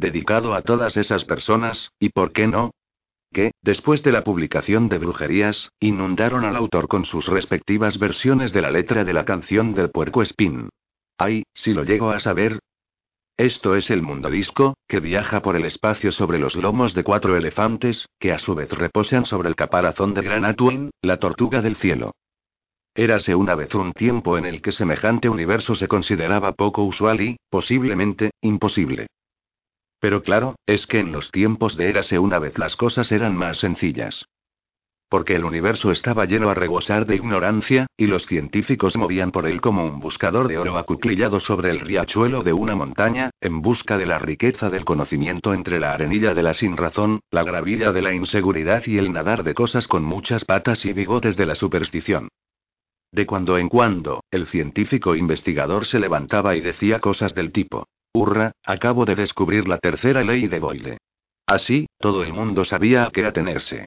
dedicado a todas esas personas, y por qué no, que, después de la publicación de Brujerías, inundaron al autor con sus respectivas versiones de la letra de la canción del puerco espín. Ay, si lo llego a saber. Esto es el mundo disco, que viaja por el espacio sobre los lomos de cuatro elefantes, que a su vez reposan sobre el caparazón de Gran Atwin, la tortuga del cielo. Érase una vez un tiempo en el que semejante universo se consideraba poco usual y, posiblemente, imposible. Pero claro, es que en los tiempos de Érase una vez las cosas eran más sencillas. Porque el universo estaba lleno a rebosar de ignorancia, y los científicos movían por él como un buscador de oro acuclillado sobre el riachuelo de una montaña, en busca de la riqueza del conocimiento entre la arenilla de la sinrazón, la gravilla de la inseguridad y el nadar de cosas con muchas patas y bigotes de la superstición. De cuando en cuando, el científico investigador se levantaba y decía cosas del tipo. Hurra, acabo de descubrir la tercera ley de Boyle. Así, todo el mundo sabía a qué atenerse.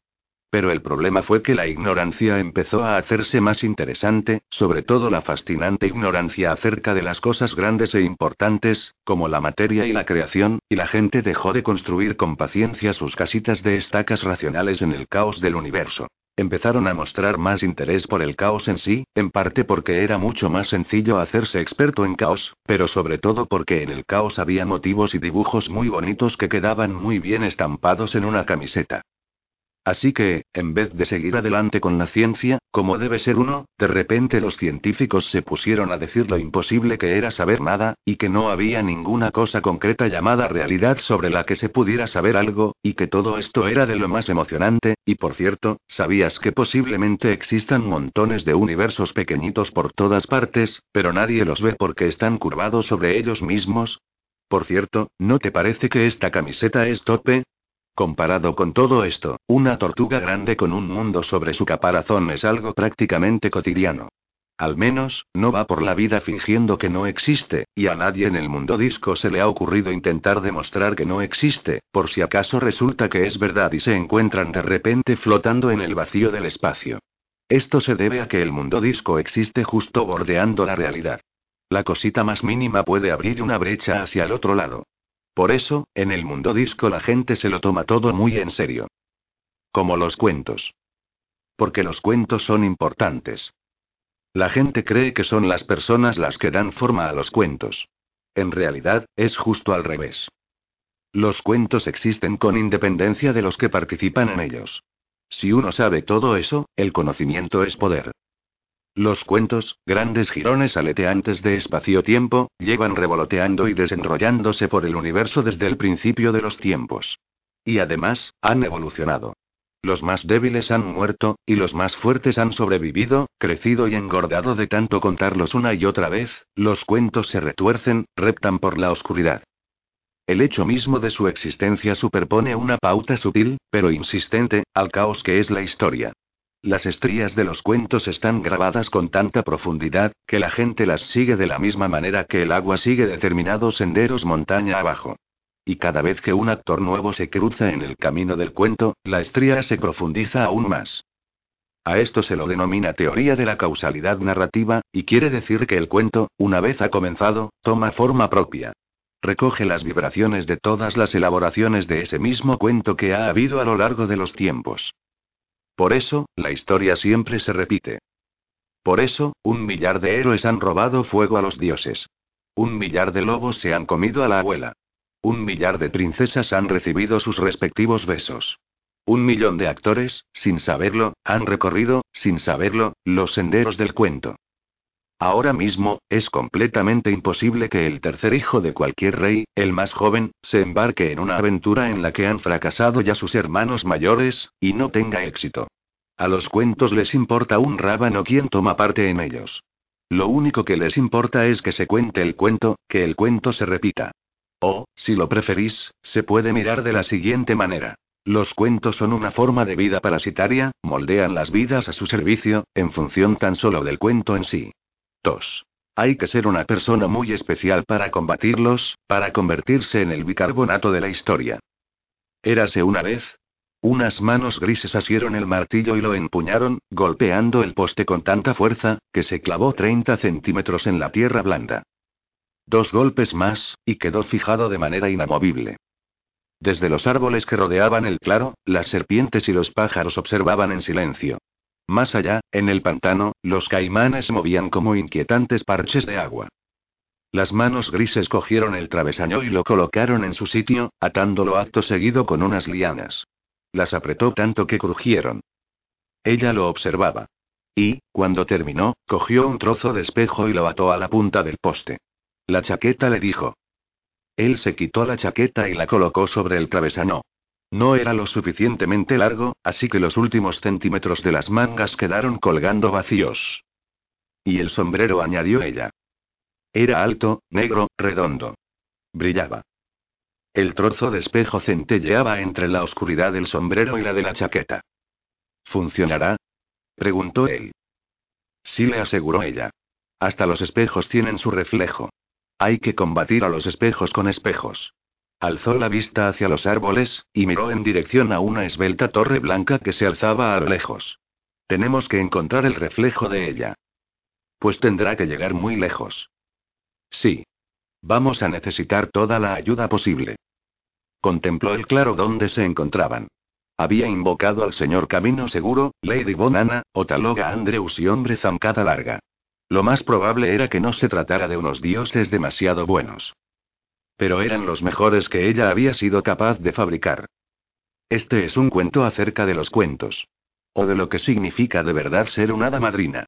Pero el problema fue que la ignorancia empezó a hacerse más interesante, sobre todo la fascinante ignorancia acerca de las cosas grandes e importantes, como la materia y la creación, y la gente dejó de construir con paciencia sus casitas de estacas racionales en el caos del universo. Empezaron a mostrar más interés por el caos en sí, en parte porque era mucho más sencillo hacerse experto en caos, pero sobre todo porque en el caos había motivos y dibujos muy bonitos que quedaban muy bien estampados en una camiseta. Así que, en vez de seguir adelante con la ciencia, como debe ser uno, de repente los científicos se pusieron a decir lo imposible que era saber nada, y que no había ninguna cosa concreta llamada realidad sobre la que se pudiera saber algo, y que todo esto era de lo más emocionante, y por cierto, ¿sabías que posiblemente existan montones de universos pequeñitos por todas partes, pero nadie los ve porque están curvados sobre ellos mismos? Por cierto, ¿no te parece que esta camiseta es tope? Comparado con todo esto, una tortuga grande con un mundo sobre su caparazón es algo prácticamente cotidiano. Al menos, no va por la vida fingiendo que no existe, y a nadie en el mundo disco se le ha ocurrido intentar demostrar que no existe, por si acaso resulta que es verdad y se encuentran de repente flotando en el vacío del espacio. Esto se debe a que el mundo disco existe justo bordeando la realidad. La cosita más mínima puede abrir una brecha hacia el otro lado. Por eso, en el mundo disco la gente se lo toma todo muy en serio. Como los cuentos. Porque los cuentos son importantes. La gente cree que son las personas las que dan forma a los cuentos. En realidad, es justo al revés. Los cuentos existen con independencia de los que participan en ellos. Si uno sabe todo eso, el conocimiento es poder. Los cuentos, grandes jirones aleteantes de espacio-tiempo, llevan revoloteando y desenrollándose por el universo desde el principio de los tiempos. Y además, han evolucionado. Los más débiles han muerto, y los más fuertes han sobrevivido, crecido y engordado de tanto contarlos una y otra vez, los cuentos se retuercen, reptan por la oscuridad. El hecho mismo de su existencia superpone una pauta sutil, pero insistente, al caos que es la historia. Las estrías de los cuentos están grabadas con tanta profundidad, que la gente las sigue de la misma manera que el agua sigue determinados senderos montaña abajo. Y cada vez que un actor nuevo se cruza en el camino del cuento, la estría se profundiza aún más. A esto se lo denomina teoría de la causalidad narrativa, y quiere decir que el cuento, una vez ha comenzado, toma forma propia. Recoge las vibraciones de todas las elaboraciones de ese mismo cuento que ha habido a lo largo de los tiempos. Por eso, la historia siempre se repite. Por eso, un millar de héroes han robado fuego a los dioses. Un millar de lobos se han comido a la abuela. Un millar de princesas han recibido sus respectivos besos. Un millón de actores, sin saberlo, han recorrido, sin saberlo, los senderos del cuento. Ahora mismo, es completamente imposible que el tercer hijo de cualquier rey, el más joven, se embarque en una aventura en la que han fracasado ya sus hermanos mayores, y no tenga éxito. A los cuentos les importa un rábano quien toma parte en ellos. Lo único que les importa es que se cuente el cuento, que el cuento se repita. O, si lo preferís, se puede mirar de la siguiente manera. Los cuentos son una forma de vida parasitaria, moldean las vidas a su servicio, en función tan solo del cuento en sí. 2. Hay que ser una persona muy especial para combatirlos, para convertirse en el bicarbonato de la historia. Érase una vez. Unas manos grises asieron el martillo y lo empuñaron, golpeando el poste con tanta fuerza, que se clavó 30 centímetros en la tierra blanda. Dos golpes más, y quedó fijado de manera inamovible. desde los árboles que rodeaban el claro, las serpientes y los pájaros observaban en silencio. Más allá, en el pantano, los caimanes movían como inquietantes parches de agua. Las manos grises cogieron el travesaño y lo colocaron en su sitio, atándolo acto seguido con unas lianas. Las apretó tanto que crujieron. Ella lo observaba. Y, cuando terminó, cogió un trozo de espejo y lo ató a la punta del poste. La chaqueta le dijo. Él se quitó la chaqueta y la colocó sobre el travesaño. No era lo suficientemente largo, así que los últimos centímetros de las mangas quedaron colgando vacíos. Y el sombrero, añadió ella. Era alto, negro, redondo. Brillaba. El trozo de espejo centelleaba entre la oscuridad del sombrero y la de la chaqueta. ¿Funcionará? preguntó él. Sí le aseguró ella. Hasta los espejos tienen su reflejo. Hay que combatir a los espejos con espejos. Alzó la vista hacia los árboles, y miró en dirección a una esbelta torre blanca que se alzaba a lo lejos. Tenemos que encontrar el reflejo de ella. Pues tendrá que llegar muy lejos. Sí. Vamos a necesitar toda la ayuda posible. Contempló el claro donde se encontraban. Había invocado al señor Camino Seguro, Lady Bonana, Otaloga Andreus y hombre zancada larga. Lo más probable era que no se tratara de unos dioses demasiado buenos. Pero eran los mejores que ella había sido capaz de fabricar. Este es un cuento acerca de los cuentos. O de lo que significa de verdad ser una hada madrina.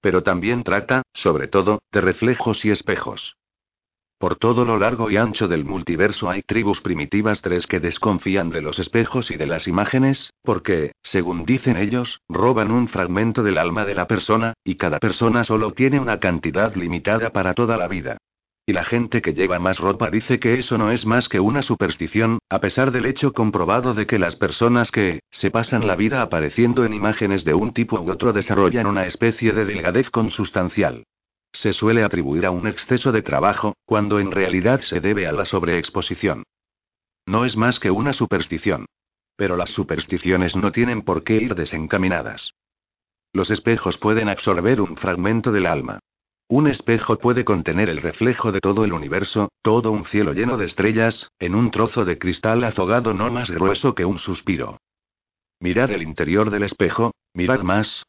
Pero también trata, sobre todo, de reflejos y espejos. Por todo lo largo y ancho del multiverso hay tribus primitivas tres que desconfían de los espejos y de las imágenes, porque, según dicen ellos, roban un fragmento del alma de la persona, y cada persona solo tiene una cantidad limitada para toda la vida. Y la gente que lleva más ropa dice que eso no es más que una superstición, a pesar del hecho comprobado de que las personas que se pasan la vida apareciendo en imágenes de un tipo u otro desarrollan una especie de delgadez consustancial. Se suele atribuir a un exceso de trabajo, cuando en realidad se debe a la sobreexposición. No es más que una superstición. Pero las supersticiones no tienen por qué ir desencaminadas. Los espejos pueden absorber un fragmento del alma. Un espejo puede contener el reflejo de todo el universo, todo un cielo lleno de estrellas, en un trozo de cristal azogado no más grueso que un suspiro. Mirad el interior del espejo, mirad más.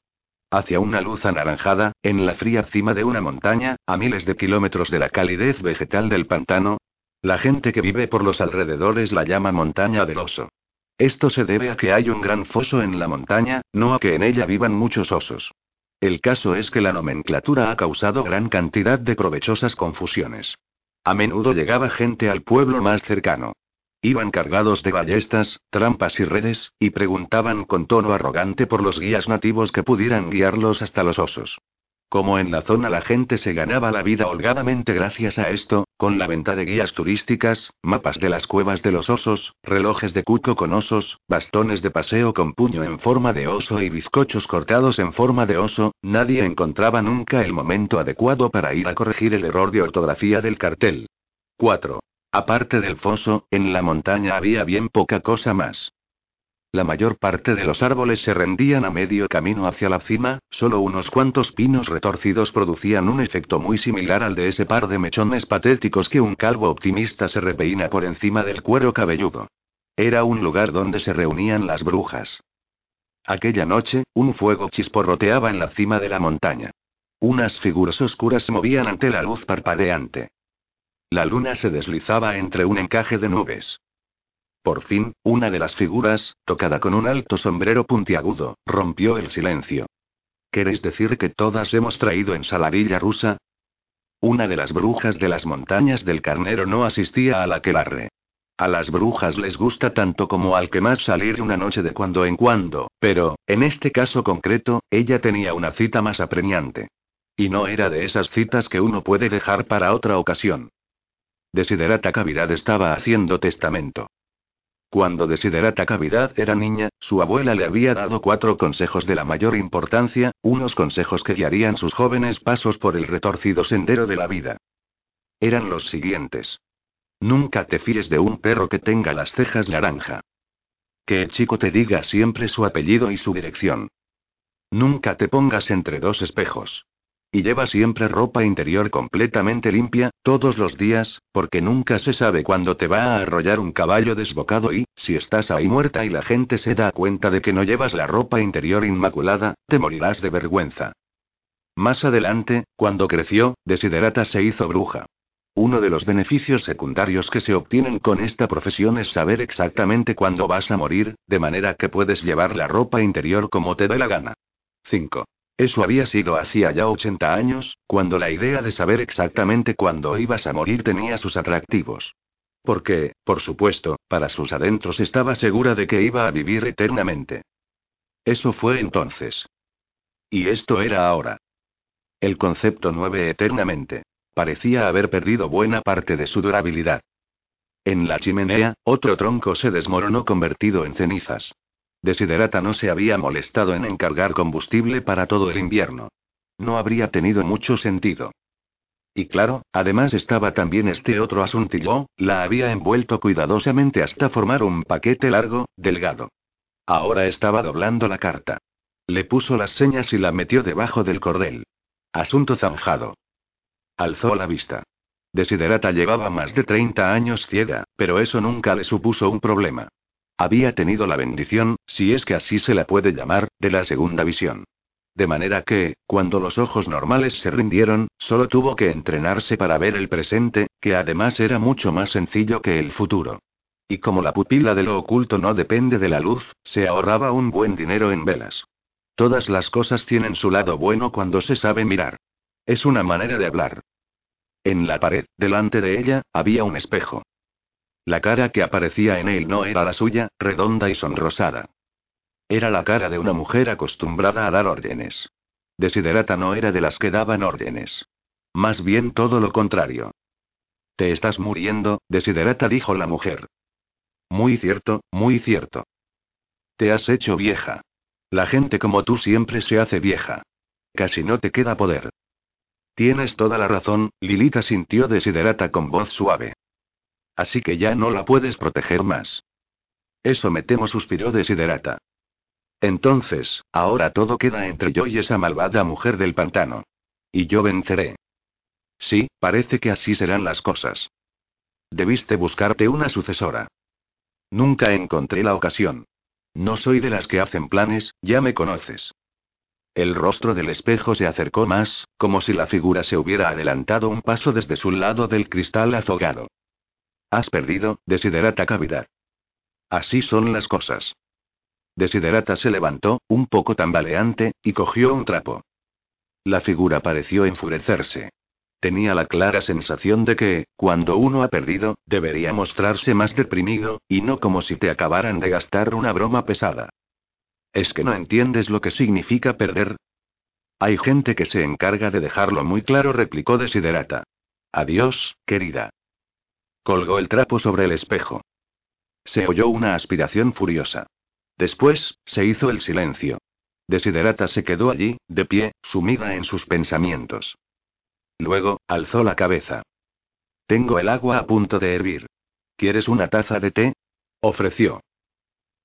Hacia una luz anaranjada, en la fría cima de una montaña, a miles de kilómetros de la calidez vegetal del pantano. La gente que vive por los alrededores la llama montaña del oso. Esto se debe a que hay un gran foso en la montaña, no a que en ella vivan muchos osos. El caso es que la nomenclatura ha causado gran cantidad de provechosas confusiones. A menudo llegaba gente al pueblo más cercano. Iban cargados de ballestas, trampas y redes, y preguntaban con tono arrogante por los guías nativos que pudieran guiarlos hasta los osos. Como en la zona la gente se ganaba la vida holgadamente gracias a esto, con la venta de guías turísticas, mapas de las cuevas de los osos, relojes de cuco con osos, bastones de paseo con puño en forma de oso y bizcochos cortados en forma de oso, nadie encontraba nunca el momento adecuado para ir a corregir el error de ortografía del cartel. 4. Aparte del foso, en la montaña había bien poca cosa más. La mayor parte de los árboles se rendían a medio camino hacia la cima, solo unos cuantos pinos retorcidos producían un efecto muy similar al de ese par de mechones patéticos que un calvo optimista se repeina por encima del cuero cabelludo. Era un lugar donde se reunían las brujas. Aquella noche, un fuego chisporroteaba en la cima de la montaña. Unas figuras oscuras se movían ante la luz parpadeante. La luna se deslizaba entre un encaje de nubes. Por fin, una de las figuras, tocada con un alto sombrero puntiagudo, rompió el silencio. ¿Queréis decir que todas hemos traído ensaladilla rusa? Una de las brujas de las montañas del carnero no asistía a la aquelarre. A las brujas les gusta tanto como al que más salir una noche de cuando en cuando, pero, en este caso concreto, ella tenía una cita más apremiante. Y no era de esas citas que uno puede dejar para otra ocasión. Desiderata Cavidad estaba haciendo testamento. Cuando Desiderata Cavidad era niña, su abuela le había dado cuatro consejos de la mayor importancia, unos consejos que guiarían sus jóvenes pasos por el retorcido sendero de la vida. Eran los siguientes. Nunca te fíes de un perro que tenga las cejas naranja. Que el chico te diga siempre su apellido y su dirección. Nunca te pongas entre dos espejos. Y lleva siempre ropa interior completamente limpia, todos los días, porque nunca se sabe cuándo te va a arrollar un caballo desbocado y, si estás ahí muerta y la gente se da cuenta de que no llevas la ropa interior inmaculada, te morirás de vergüenza. Más adelante, cuando creció, Desiderata se hizo bruja. Uno de los beneficios secundarios que se obtienen con esta profesión es saber exactamente cuándo vas a morir, de manera que puedes llevar la ropa interior como te dé la gana. 5. Eso había sido hacía ya 80 años, cuando la idea de saber exactamente cuándo ibas a morir tenía sus atractivos. Porque, por supuesto, para sus adentros estaba segura de que iba a vivir eternamente. Eso fue entonces. Y esto era ahora. El concepto nueve eternamente. Parecía haber perdido buena parte de su durabilidad. En la chimenea, otro tronco se desmoronó convertido en cenizas. Desiderata no se había molestado en encargar combustible para todo el invierno. No habría tenido mucho sentido. Y claro, además estaba también este otro asuntillo, la había envuelto cuidadosamente hasta formar un paquete largo, delgado. Ahora estaba doblando la carta. Le puso las señas y la metió debajo del cordel. Asunto zanjado. Alzó la vista. Desiderata llevaba más de 30 años ciega, pero eso nunca le supuso un problema. Había tenido la bendición, si es que así se la puede llamar, de la segunda visión. De manera que, cuando los ojos normales se rindieron, solo tuvo que entrenarse para ver el presente, que además era mucho más sencillo que el futuro. Y como la pupila de lo oculto no depende de la luz, se ahorraba un buen dinero en velas. Todas las cosas tienen su lado bueno cuando se sabe mirar. Es una manera de hablar. En la pared, delante de ella, había un espejo. La cara que aparecía en él no era la suya, redonda y sonrosada. Era la cara de una mujer acostumbrada a dar órdenes. Desiderata no era de las que daban órdenes. Más bien todo lo contrario. Te estás muriendo, Desiderata dijo la mujer. Muy cierto, muy cierto. Te has hecho vieja. La gente como tú siempre se hace vieja. Casi no te queda poder. Tienes toda la razón, Lilita sintió Desiderata con voz suave. Así que ya no la puedes proteger más. Eso me temo, suspiró Desiderata. Entonces, ahora todo queda entre yo y esa malvada mujer del pantano. Y yo venceré. Sí, parece que así serán las cosas. Debiste buscarte una sucesora. Nunca encontré la ocasión. No soy de las que hacen planes, ya me conoces. El rostro del espejo se acercó más, como si la figura se hubiera adelantado un paso desde su lado del cristal azogado. Has perdido, desiderata cavidad. Así son las cosas. Desiderata se levantó, un poco tambaleante, y cogió un trapo. La figura pareció enfurecerse. Tenía la clara sensación de que, cuando uno ha perdido, debería mostrarse más deprimido, y no como si te acabaran de gastar una broma pesada. ¿Es que no entiendes lo que significa perder? Hay gente que se encarga de dejarlo muy claro, replicó Desiderata. Adiós, querida. Colgó el trapo sobre el espejo. Se oyó una aspiración furiosa. Después, se hizo el silencio. Desiderata se quedó allí, de pie, sumida en sus pensamientos. Luego, alzó la cabeza. Tengo el agua a punto de hervir. ¿Quieres una taza de té? ofreció.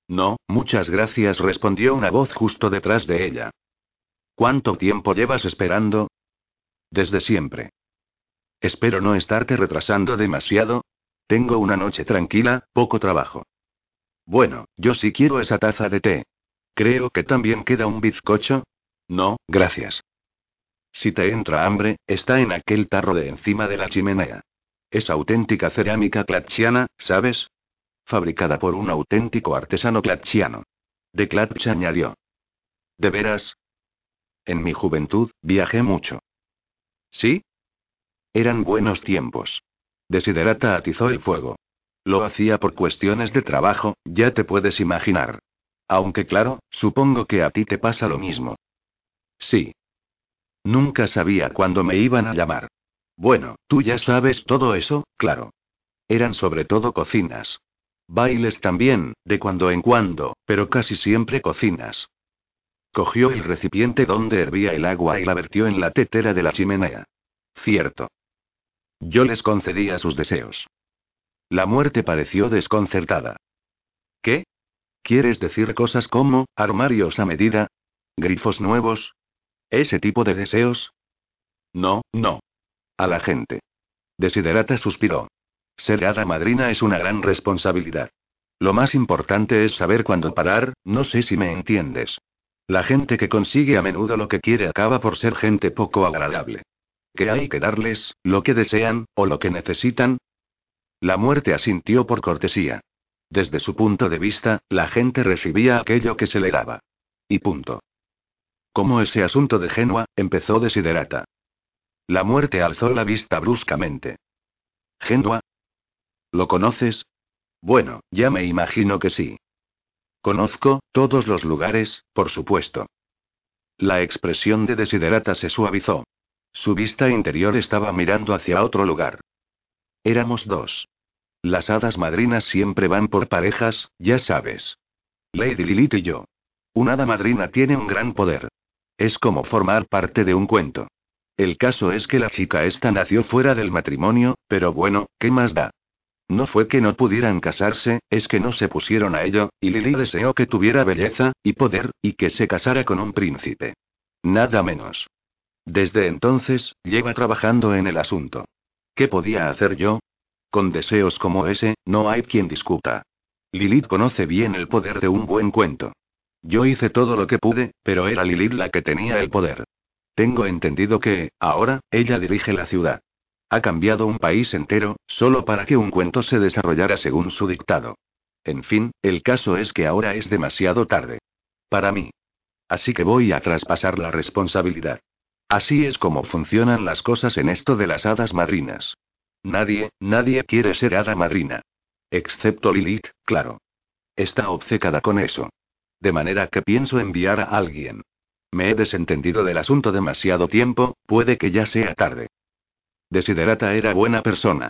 No, muchas gracias, respondió una voz justo detrás de ella. ¿Cuánto tiempo llevas esperando? Desde siempre. Espero no estarte retrasando demasiado. Tengo una noche tranquila, poco trabajo. Bueno, yo sí quiero esa taza de té. Creo que también queda un bizcocho. No, gracias. Si te entra hambre, está en aquel tarro de encima de la chimenea. Es auténtica cerámica clatchiana, ¿sabes? Fabricada por un auténtico artesano clatchiano. De Clatch añadió. ¿De veras? En mi juventud, viajé mucho. ¿Sí? Eran buenos tiempos. Desiderata atizó el fuego. Lo hacía por cuestiones de trabajo, ya te puedes imaginar. Aunque claro, supongo que a ti te pasa lo mismo. Sí. Nunca sabía cuándo me iban a llamar. Bueno, tú ya sabes todo eso, claro. Eran sobre todo cocinas. Bailes también, de cuando en cuando, pero casi siempre cocinas. Cogió el recipiente donde hervía el agua y la vertió en la tetera de la chimenea. Cierto. Yo les concedía sus deseos. La muerte pareció desconcertada. ¿Qué? ¿Quieres decir cosas como, armarios a medida? ¿Grifos nuevos? ¿Ese tipo de deseos? No, no. A la gente. Desiderata suspiró. Ser hada madrina es una gran responsabilidad. Lo más importante es saber cuándo parar, no sé si me entiendes. La gente que consigue a menudo lo que quiere acaba por ser gente poco agradable. ¿Qué hay que darles, lo que desean, o lo que necesitan? La muerte asintió por cortesía. Desde su punto de vista, la gente recibía aquello que se le daba. Y punto. Como ese asunto de Genua, empezó Desiderata. La muerte alzó la vista bruscamente. ¿Genua? ¿Lo conoces? Bueno, ya me imagino que sí. Conozco, todos los lugares, por supuesto. La expresión de Desiderata se suavizó. Su vista interior estaba mirando hacia otro lugar. Éramos dos. Las hadas madrinas siempre van por parejas, ya sabes. Lady Lilith y yo. Una hada madrina tiene un gran poder. Es como formar parte de un cuento. El caso es que la chica esta nació fuera del matrimonio, pero bueno, ¿qué más da? No fue que no pudieran casarse, es que no se pusieron a ello, y Lily deseó que tuviera belleza, y poder, y que se casara con un príncipe. Nada menos. Desde entonces, lleva trabajando en el asunto. ¿Qué podía hacer yo? Con deseos como ese, no hay quien discuta. Lilith conoce bien el poder de un buen cuento. Yo hice todo lo que pude, pero era Lilith la que tenía el poder. Tengo entendido que, ahora, ella dirige la ciudad. Ha cambiado un país entero, solo para que un cuento se desarrollara según su dictado. En fin, el caso es que ahora es demasiado tarde. Para mí. Así que voy a traspasar la responsabilidad. Así es como funcionan las cosas en esto de las hadas madrinas. Nadie, nadie quiere ser hada madrina. Excepto Lilith, claro. Está obcecada con eso. De manera que pienso enviar a alguien. Me he desentendido del asunto demasiado tiempo, puede que ya sea tarde. Desiderata era buena persona.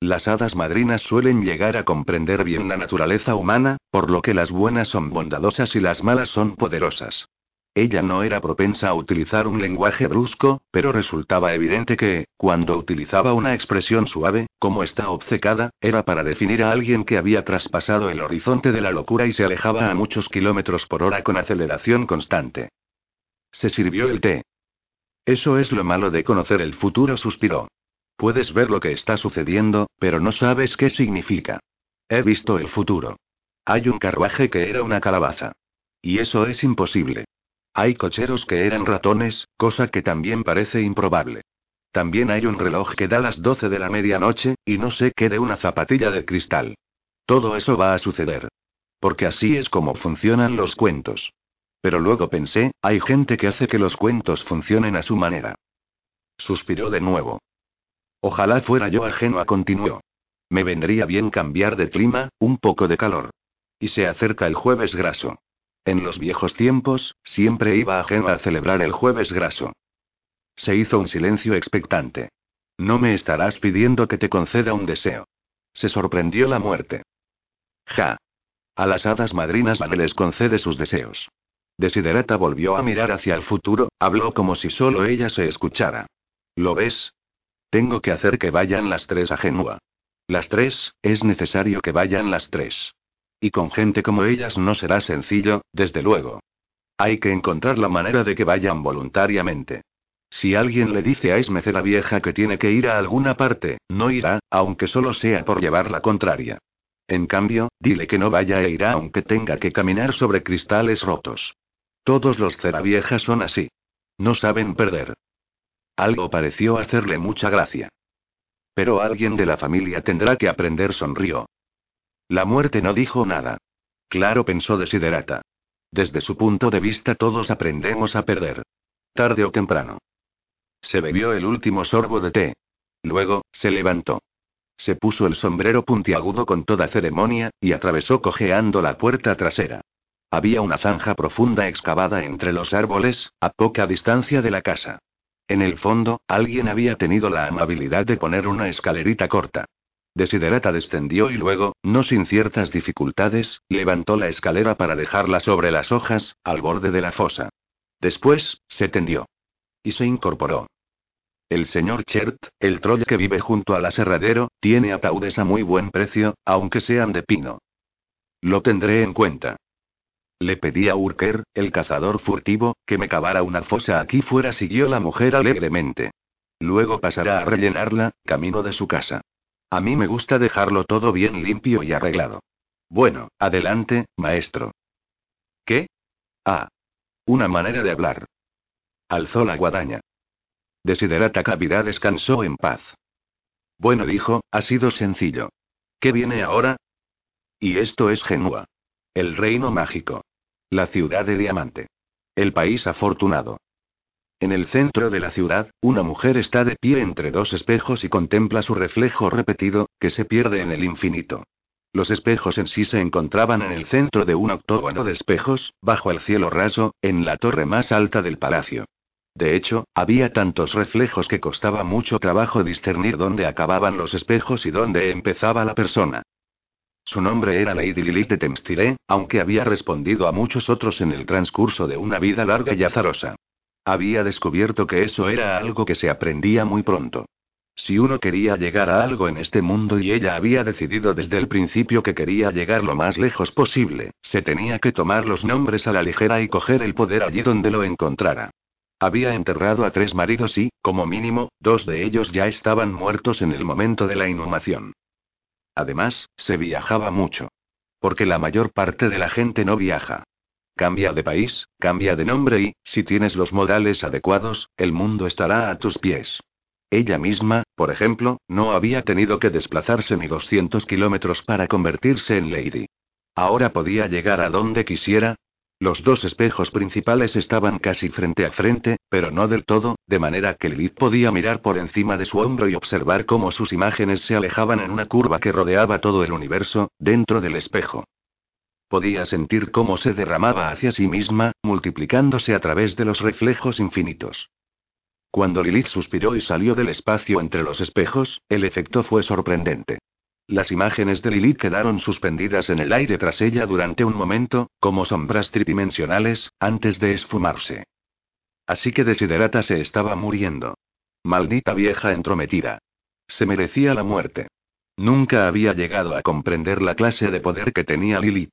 Las hadas madrinas suelen llegar a comprender bien la naturaleza humana, por lo que las buenas son bondadosas y las malas son poderosas. Ella no era propensa a utilizar un lenguaje brusco, pero resultaba evidente que, cuando utilizaba una expresión suave, como está obcecada, era para definir a alguien que había traspasado el horizonte de la locura y se alejaba a muchos kilómetros por hora con aceleración constante. Se sirvió el té. Eso es lo malo de conocer el futuro, suspiró. Puedes ver lo que está sucediendo, pero no sabes qué significa. He visto el futuro. Hay un carruaje que era una calabaza. Y eso es imposible. Hay cocheros que eran ratones, cosa que también parece improbable. También hay un reloj que da las 12 de la medianoche, y no sé qué de una zapatilla de cristal. Todo eso va a suceder. Porque así es como funcionan los cuentos. Pero luego pensé, hay gente que hace que los cuentos funcionen a su manera. Suspiró de nuevo. Ojalá fuera yo ajeno a continuó. Me vendría bien cambiar de clima, un poco de calor. Y se acerca el jueves graso. En los viejos tiempos, siempre iba ajeno a celebrar el jueves graso. Se hizo un silencio expectante. No me estarás pidiendo que te conceda un deseo. Se sorprendió la muerte. Ja. A las hadas madrinas Van les concede sus deseos. Desiderata volvió a mirar hacia el futuro, habló como si solo ella se escuchara. ¿Lo ves? Tengo que hacer que vayan las tres a Genua. Las tres, es necesario que vayan las tres. Y con gente como ellas no será sencillo, desde luego. Hay que encontrar la manera de que vayan voluntariamente. Si alguien le dice a Esmece la vieja que tiene que ir a alguna parte, no irá, aunque solo sea por llevar la contraria. En cambio, dile que no vaya e irá aunque tenga que caminar sobre cristales rotos. Todos los ceraviejas son así. No saben perder. Algo pareció hacerle mucha gracia. Pero alguien de la familia tendrá que aprender, sonrió. La muerte no dijo nada. Claro, pensó Desiderata. Desde su punto de vista todos aprendemos a perder. Tarde o temprano. Se bebió el último sorbo de té. Luego, se levantó. Se puso el sombrero puntiagudo con toda ceremonia, y atravesó cojeando la puerta trasera. Había una zanja profunda excavada entre los árboles, a poca distancia de la casa. En el fondo, alguien había tenido la amabilidad de poner una escalerita corta. Desiderata descendió y luego, no sin ciertas dificultades, levantó la escalera para dejarla sobre las hojas, al borde de la fosa. Después, se tendió. Y se incorporó. El señor Chert, el troll que vive junto al aserradero, tiene ataúdes a muy buen precio, aunque sean de pino. Lo tendré en cuenta. Le pedí a Urker, el cazador furtivo, que me cavara una fosa aquí fuera, siguió la mujer alegremente. Luego pasará a rellenarla, camino de su casa. A mí me gusta dejarlo todo bien limpio y arreglado. Bueno, adelante, maestro. ¿Qué? Ah. Una manera de hablar. Alzó la guadaña. Desiderata Cavidad descansó en paz. Bueno, dijo, ha sido sencillo. ¿Qué viene ahora? Y esto es Genua. El reino mágico. La ciudad de diamante. El país afortunado. En el centro de la ciudad, una mujer está de pie entre dos espejos y contempla su reflejo repetido, que se pierde en el infinito. Los espejos en sí se encontraban en el centro de un octógono de espejos, bajo el cielo raso, en la torre más alta del palacio. De hecho, había tantos reflejos que costaba mucho trabajo discernir dónde acababan los espejos y dónde empezaba la persona. Su nombre era Lady Lilith de Temstire, aunque había respondido a muchos otros en el transcurso de una vida larga y azarosa. Había descubierto que eso era algo que se aprendía muy pronto. Si uno quería llegar a algo en este mundo y ella había decidido desde el principio que quería llegar lo más lejos posible, se tenía que tomar los nombres a la ligera y coger el poder allí donde lo encontrara. Había enterrado a tres maridos y, como mínimo, dos de ellos ya estaban muertos en el momento de la inhumación. Además, se viajaba mucho. Porque la mayor parte de la gente no viaja. Cambia de país, cambia de nombre y, si tienes los modales adecuados, el mundo estará a tus pies. Ella misma, por ejemplo, no había tenido que desplazarse ni 200 kilómetros para convertirse en Lady. Ahora podía llegar a donde quisiera. Los dos espejos principales estaban casi frente a frente, pero no del todo, de manera que Lilith podía mirar por encima de su hombro y observar cómo sus imágenes se alejaban en una curva que rodeaba todo el universo, dentro del espejo. Podía sentir cómo se derramaba hacia sí misma, multiplicándose a través de los reflejos infinitos. Cuando Lilith suspiró y salió del espacio entre los espejos, el efecto fue sorprendente. Las imágenes de Lilith quedaron suspendidas en el aire tras ella durante un momento, como sombras tridimensionales, antes de esfumarse. Así que Desiderata se estaba muriendo. Maldita vieja entrometida. Se merecía la muerte. Nunca había llegado a comprender la clase de poder que tenía Lilith.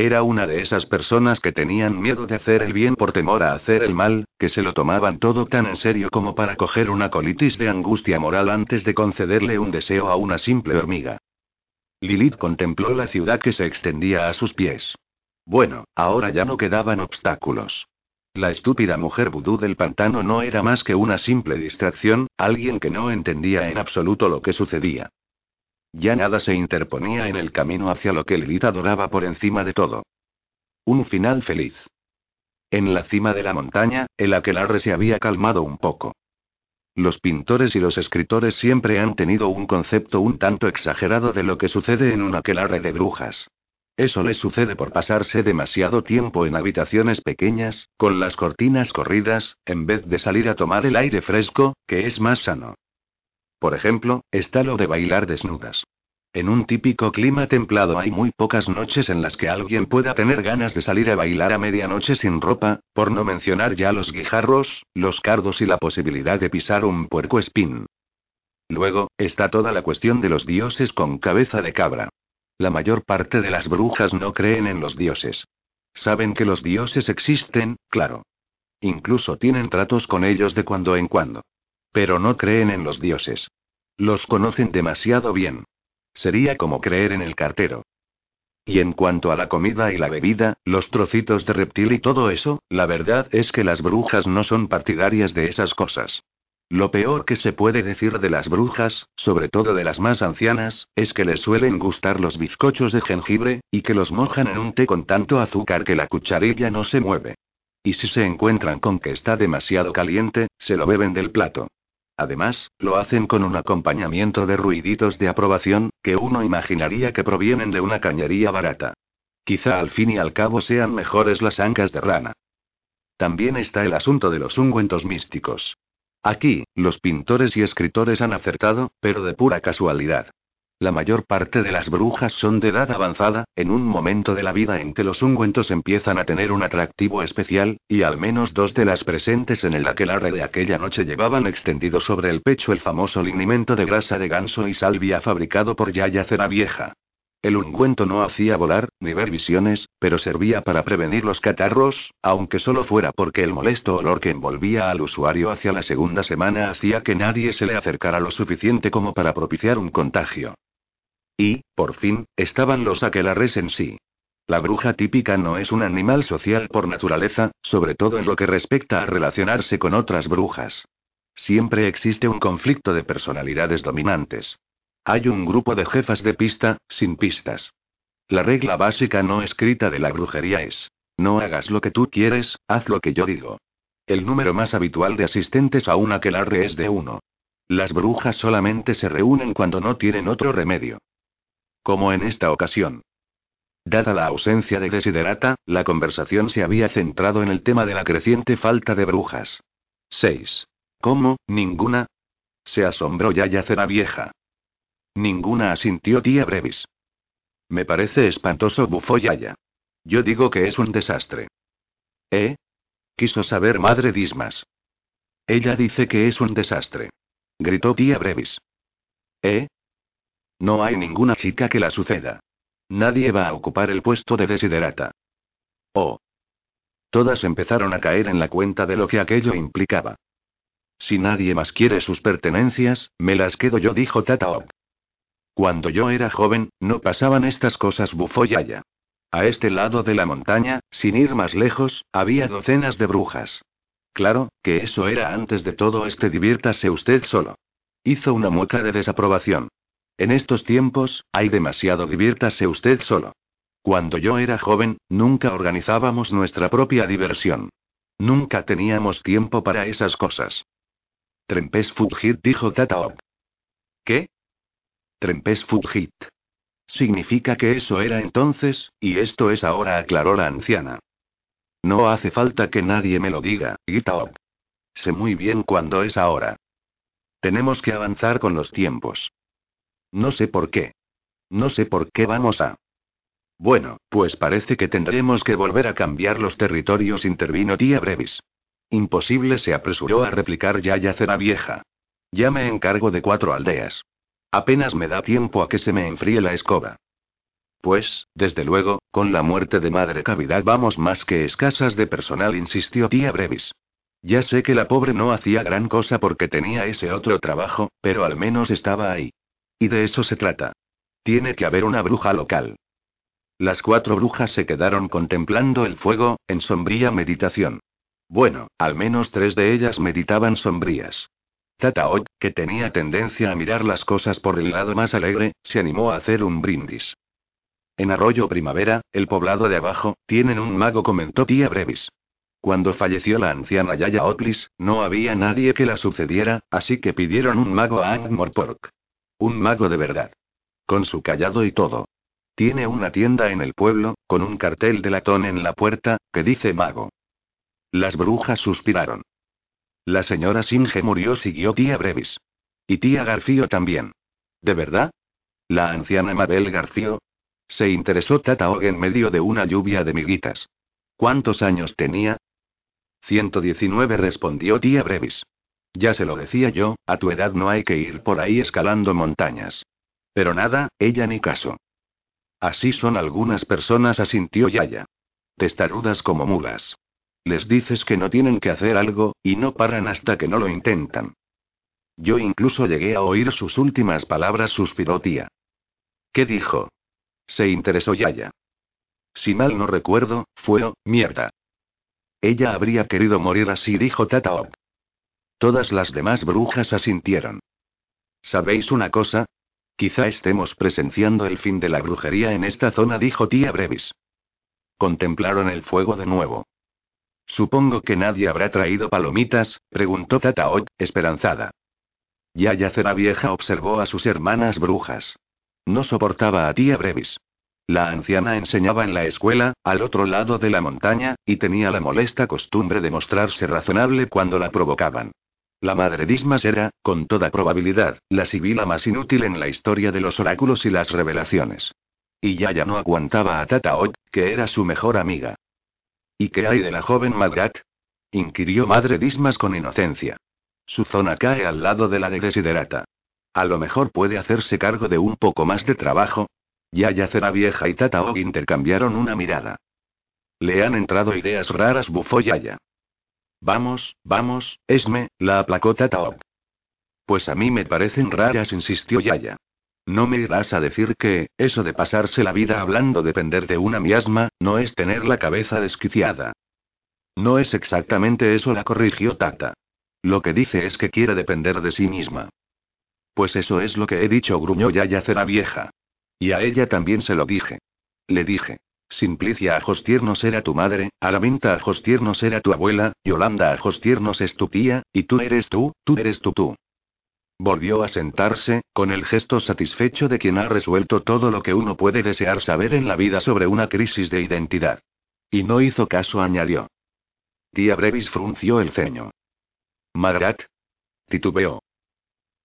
Era una de esas personas que tenían miedo de hacer el bien por temor a hacer el mal, que se lo tomaban todo tan en serio como para coger una colitis de angustia moral antes de concederle un deseo a una simple hormiga. Lilith contempló la ciudad que se extendía a sus pies. Bueno, ahora ya no quedaban obstáculos. La estúpida mujer vudú del pantano no era más que una simple distracción, alguien que no entendía en absoluto lo que sucedía. Ya nada se interponía en el camino hacia lo que Lilith adoraba por encima de todo. Un final feliz. En la cima de la montaña, el aquelarre se había calmado un poco. Los pintores y los escritores siempre han tenido un concepto un tanto exagerado de lo que sucede en un aquelarre de brujas. Eso les sucede por pasarse demasiado tiempo en habitaciones pequeñas, con las cortinas corridas, en vez de salir a tomar el aire fresco, que es más sano. Por ejemplo, está lo de bailar desnudas. En un típico clima templado hay muy pocas noches en las que alguien pueda tener ganas de salir a bailar a medianoche sin ropa, por no mencionar ya los guijarros, los cardos y la posibilidad de pisar un puerco espín. Luego, está toda la cuestión de los dioses con cabeza de cabra. La mayor parte de las brujas no creen en los dioses. Saben que los dioses existen, claro. Incluso tienen tratos con ellos de cuando en cuando. Pero no creen en los dioses. Los conocen demasiado bien. Sería como creer en el cartero. Y en cuanto a la comida y la bebida, los trocitos de reptil y todo eso, la verdad es que las brujas no son partidarias de esas cosas. Lo peor que se puede decir de las brujas, sobre todo de las más ancianas, es que les suelen gustar los bizcochos de jengibre, y que los mojan en un té con tanto azúcar que la cucharilla no se mueve. Y si se encuentran con que está demasiado caliente, se lo beben del plato. Además, lo hacen con un acompañamiento de ruiditos de aprobación, que uno imaginaría que provienen de una cañería barata. Quizá al fin y al cabo sean mejores las ancas de rana. También está el asunto de los ungüentos místicos. Aquí, los pintores y escritores han acertado, pero de pura casualidad. La mayor parte de las brujas son de edad avanzada, en un momento de la vida en que los ungüentos empiezan a tener un atractivo especial, y al menos dos de las presentes en el aquelarre de aquella noche llevaban extendido sobre el pecho el famoso linimento de grasa de ganso y salvia fabricado por Yaya Cera Vieja. El ungüento no hacía volar, ni ver visiones, pero servía para prevenir los catarros, aunque solo fuera porque el molesto olor que envolvía al usuario hacia la segunda semana hacía que nadie se le acercara lo suficiente como para propiciar un contagio. Y, por fin, estaban los aquelarres en sí. La bruja típica no es un animal social por naturaleza, sobre todo en lo que respecta a relacionarse con otras brujas. Siempre existe un conflicto de personalidades dominantes. Hay un grupo de jefas de pista, sin pistas. La regla básica no escrita de la brujería es, no hagas lo que tú quieres, haz lo que yo digo. El número más habitual de asistentes a una aquelarre es de uno. Las brujas solamente se reúnen cuando no tienen otro remedio. Como en esta ocasión. Dada la ausencia de Desiderata, la conversación se había centrado en el tema de la creciente falta de brujas. 6. ¿Cómo, ninguna? Se asombró Yaya Cera Vieja. Ninguna asintió tía Brevis. Me parece espantoso, bufó Yaya. Yo digo que es un desastre. ¿Eh? Quiso saber madre Dismas. Ella dice que es un desastre. Gritó tía Brevis. ¿Eh? No hay ninguna chica que la suceda. Nadie va a ocupar el puesto de desiderata. Oh. Todas empezaron a caer en la cuenta de lo que aquello implicaba. Si nadie más quiere sus pertenencias, me las quedo yo, dijo Tata Cuando yo era joven, no pasaban estas cosas, bufó Yaya. A este lado de la montaña, sin ir más lejos, había docenas de brujas. Claro, que eso era antes de todo este diviértase usted solo. Hizo una mueca de desaprobación. En estos tiempos, hay demasiado diviértase usted solo. Cuando yo era joven, nunca organizábamos nuestra propia diversión. Nunca teníamos tiempo para esas cosas. Trempes Fugit, dijo Tataop. ¿Qué? Trempes Fugit. Significa que eso era entonces, y esto es ahora, aclaró la anciana. No hace falta que nadie me lo diga, Gitaop. Sé muy bien cuándo es ahora. Tenemos que avanzar con los tiempos. No sé por qué. No sé por qué vamos a. Bueno, pues parece que tendremos que volver a cambiar los territorios, intervino tía Brevis. Imposible se apresuró a replicar Yaya Cera Vieja. Ya me encargo de cuatro aldeas. Apenas me da tiempo a que se me enfríe la escoba. Pues, desde luego, con la muerte de Madre Cavidad vamos más que escasas de personal, insistió tía Brevis. Ya sé que la pobre no hacía gran cosa porque tenía ese otro trabajo, pero al menos estaba ahí. Y de eso se trata. Tiene que haber una bruja local. Las cuatro brujas se quedaron contemplando el fuego, en sombría meditación. Bueno, al menos tres de ellas meditaban sombrías. Tataok, que tenía tendencia a mirar las cosas por el lado más alegre, se animó a hacer un brindis. En Arroyo Primavera, el poblado de abajo, tienen un mago, comentó tía Brevis. Cuando falleció la anciana Yaya Otlis, no había nadie que la sucediera, así que pidieron un mago a Angmorpork. Un mago de verdad. Con su callado y todo. Tiene una tienda en el pueblo, con un cartel de latón en la puerta, que dice mago. Las brujas suspiraron. La señora Singe murió, siguió tía Brevis. Y tía Garcío también. ¿De verdad? La anciana Mabel Garcío. Se interesó Tata en medio de una lluvia de miguitas. ¿Cuántos años tenía? 119 respondió tía Brevis. Ya se lo decía yo, a tu edad no hay que ir por ahí escalando montañas. Pero nada, ella ni caso. Así son algunas personas, asintió Yaya. Testarudas como mulas. Les dices que no tienen que hacer algo, y no paran hasta que no lo intentan. Yo incluso llegué a oír sus últimas palabras, suspiró tía. ¿Qué dijo? Se interesó Yaya. Si mal no recuerdo, fue, oh, mierda. Ella habría querido morir así, dijo Tataop. Todas las demás brujas asintieron. ¿Sabéis una cosa? Quizá estemos presenciando el fin de la brujería en esta zona, dijo tía Brevis. Contemplaron el fuego de nuevo. Supongo que nadie habrá traído palomitas, preguntó Tataot, esperanzada. Yaya Cera Vieja observó a sus hermanas brujas. No soportaba a tía Brevis. La anciana enseñaba en la escuela, al otro lado de la montaña, y tenía la molesta costumbre de mostrarse razonable cuando la provocaban. La madre Dismas era, con toda probabilidad, la sibila más inútil en la historia de los oráculos y las revelaciones. Y Yaya no aguantaba a Tataot, que era su mejor amiga. ¿Y qué hay de la joven Magrat? inquirió Madre Dismas con inocencia. Su zona cae al lado de la de Desiderata. A lo mejor puede hacerse cargo de un poco más de trabajo. Yaya Vieja y Tata Og intercambiaron una mirada. Le han entrado ideas raras, bufó Yaya. Vamos, vamos, Esme, la aplacó Tata Og. Pues a mí me parecen raras, insistió Yaya. No me irás a decir que, eso de pasarse la vida hablando depender de una miasma, no es tener la cabeza desquiciada. No es exactamente eso, la corrigió Tata. Lo que dice es que quiere depender de sí misma. Pues eso es lo que he dicho, gruñó Yaya Cera vieja. Y a ella también se lo dije. Le dije. Simplicia Ajostiernos era tu madre, Araminta Ajostiernos era tu abuela, Yolanda Ajostiernos es tu tía, y tú eres tú, tú eres tú tú. Volvió a sentarse, con el gesto satisfecho de quien ha resuelto todo lo que uno puede desear saber en la vida sobre una crisis de identidad. Y no hizo caso, añadió. Tía Brevis frunció el ceño. Magrat. Titubeó.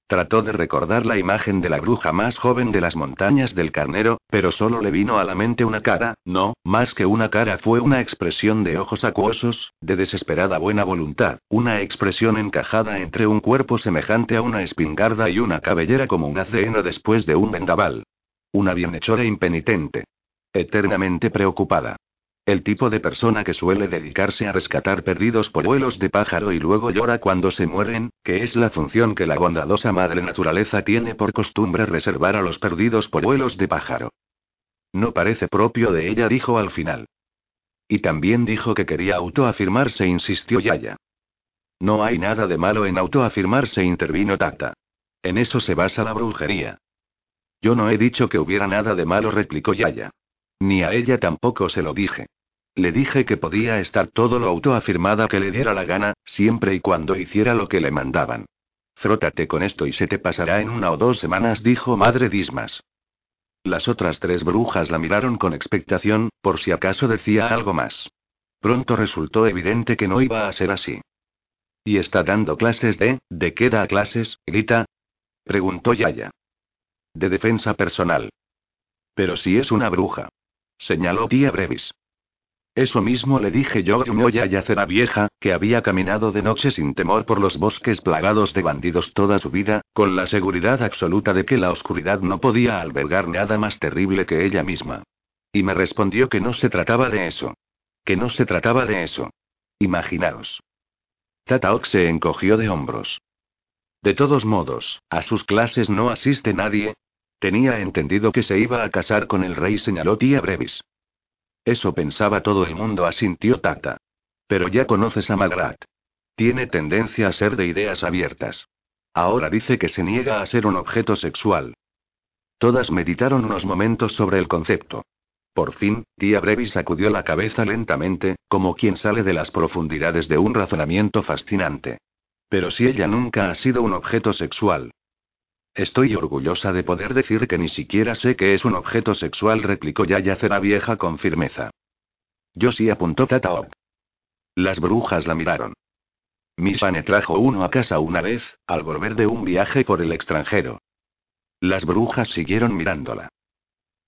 Trató de recordar la imagen de la bruja más joven de las montañas del carnero, pero solo le vino a la mente una cara, no, más que una cara fue una expresión de ojos acuosos, de desesperada buena voluntad, una expresión encajada entre un cuerpo semejante a una espingarda y una cabellera como un heno después de un vendaval. Una bienhechora impenitente. Eternamente preocupada. El tipo de persona que suele dedicarse a rescatar perdidos por vuelos de pájaro y luego llora cuando se mueren, que es la función que la bondadosa madre naturaleza tiene por costumbre reservar a los perdidos por vuelos de pájaro. No parece propio de ella, dijo al final. Y también dijo que quería autoafirmarse, insistió Yaya. No hay nada de malo en autoafirmarse, intervino Tata. En eso se basa la brujería. Yo no he dicho que hubiera nada de malo, replicó Yaya. Ni a ella tampoco se lo dije. Le dije que podía estar todo lo autoafirmada que le diera la gana, siempre y cuando hiciera lo que le mandaban. Frótate con esto y se te pasará en una o dos semanas, dijo Madre Dismas. Las otras tres brujas la miraron con expectación, por si acaso decía algo más. Pronto resultó evidente que no iba a ser así. ¿Y está dando clases de, de qué da clases, grita? preguntó Yaya. De defensa personal. Pero si es una bruja. Señaló tía Brevis. Eso mismo le dije yo a Yacera vieja, que había caminado de noche sin temor por los bosques plagados de bandidos toda su vida, con la seguridad absoluta de que la oscuridad no podía albergar nada más terrible que ella misma. Y me respondió que no se trataba de eso. Que no se trataba de eso. Imaginaos. Tataok se encogió de hombros. De todos modos, a sus clases no asiste nadie, Tenía entendido que se iba a casar con el rey, señaló tía Brevis. Eso pensaba todo el mundo, asintió Tata. Pero ya conoces a Magrat. Tiene tendencia a ser de ideas abiertas. Ahora dice que se niega a ser un objeto sexual. Todas meditaron unos momentos sobre el concepto. Por fin, tía Brevis sacudió la cabeza lentamente, como quien sale de las profundidades de un razonamiento fascinante. Pero si ella nunca ha sido un objeto sexual, Estoy orgullosa de poder decir que ni siquiera sé que es un objeto sexual, replicó Yaya Cera vieja con firmeza. Yo sí apuntó Tataop. Las brujas la miraron. Misane trajo uno a casa una vez, al volver de un viaje por el extranjero. Las brujas siguieron mirándola.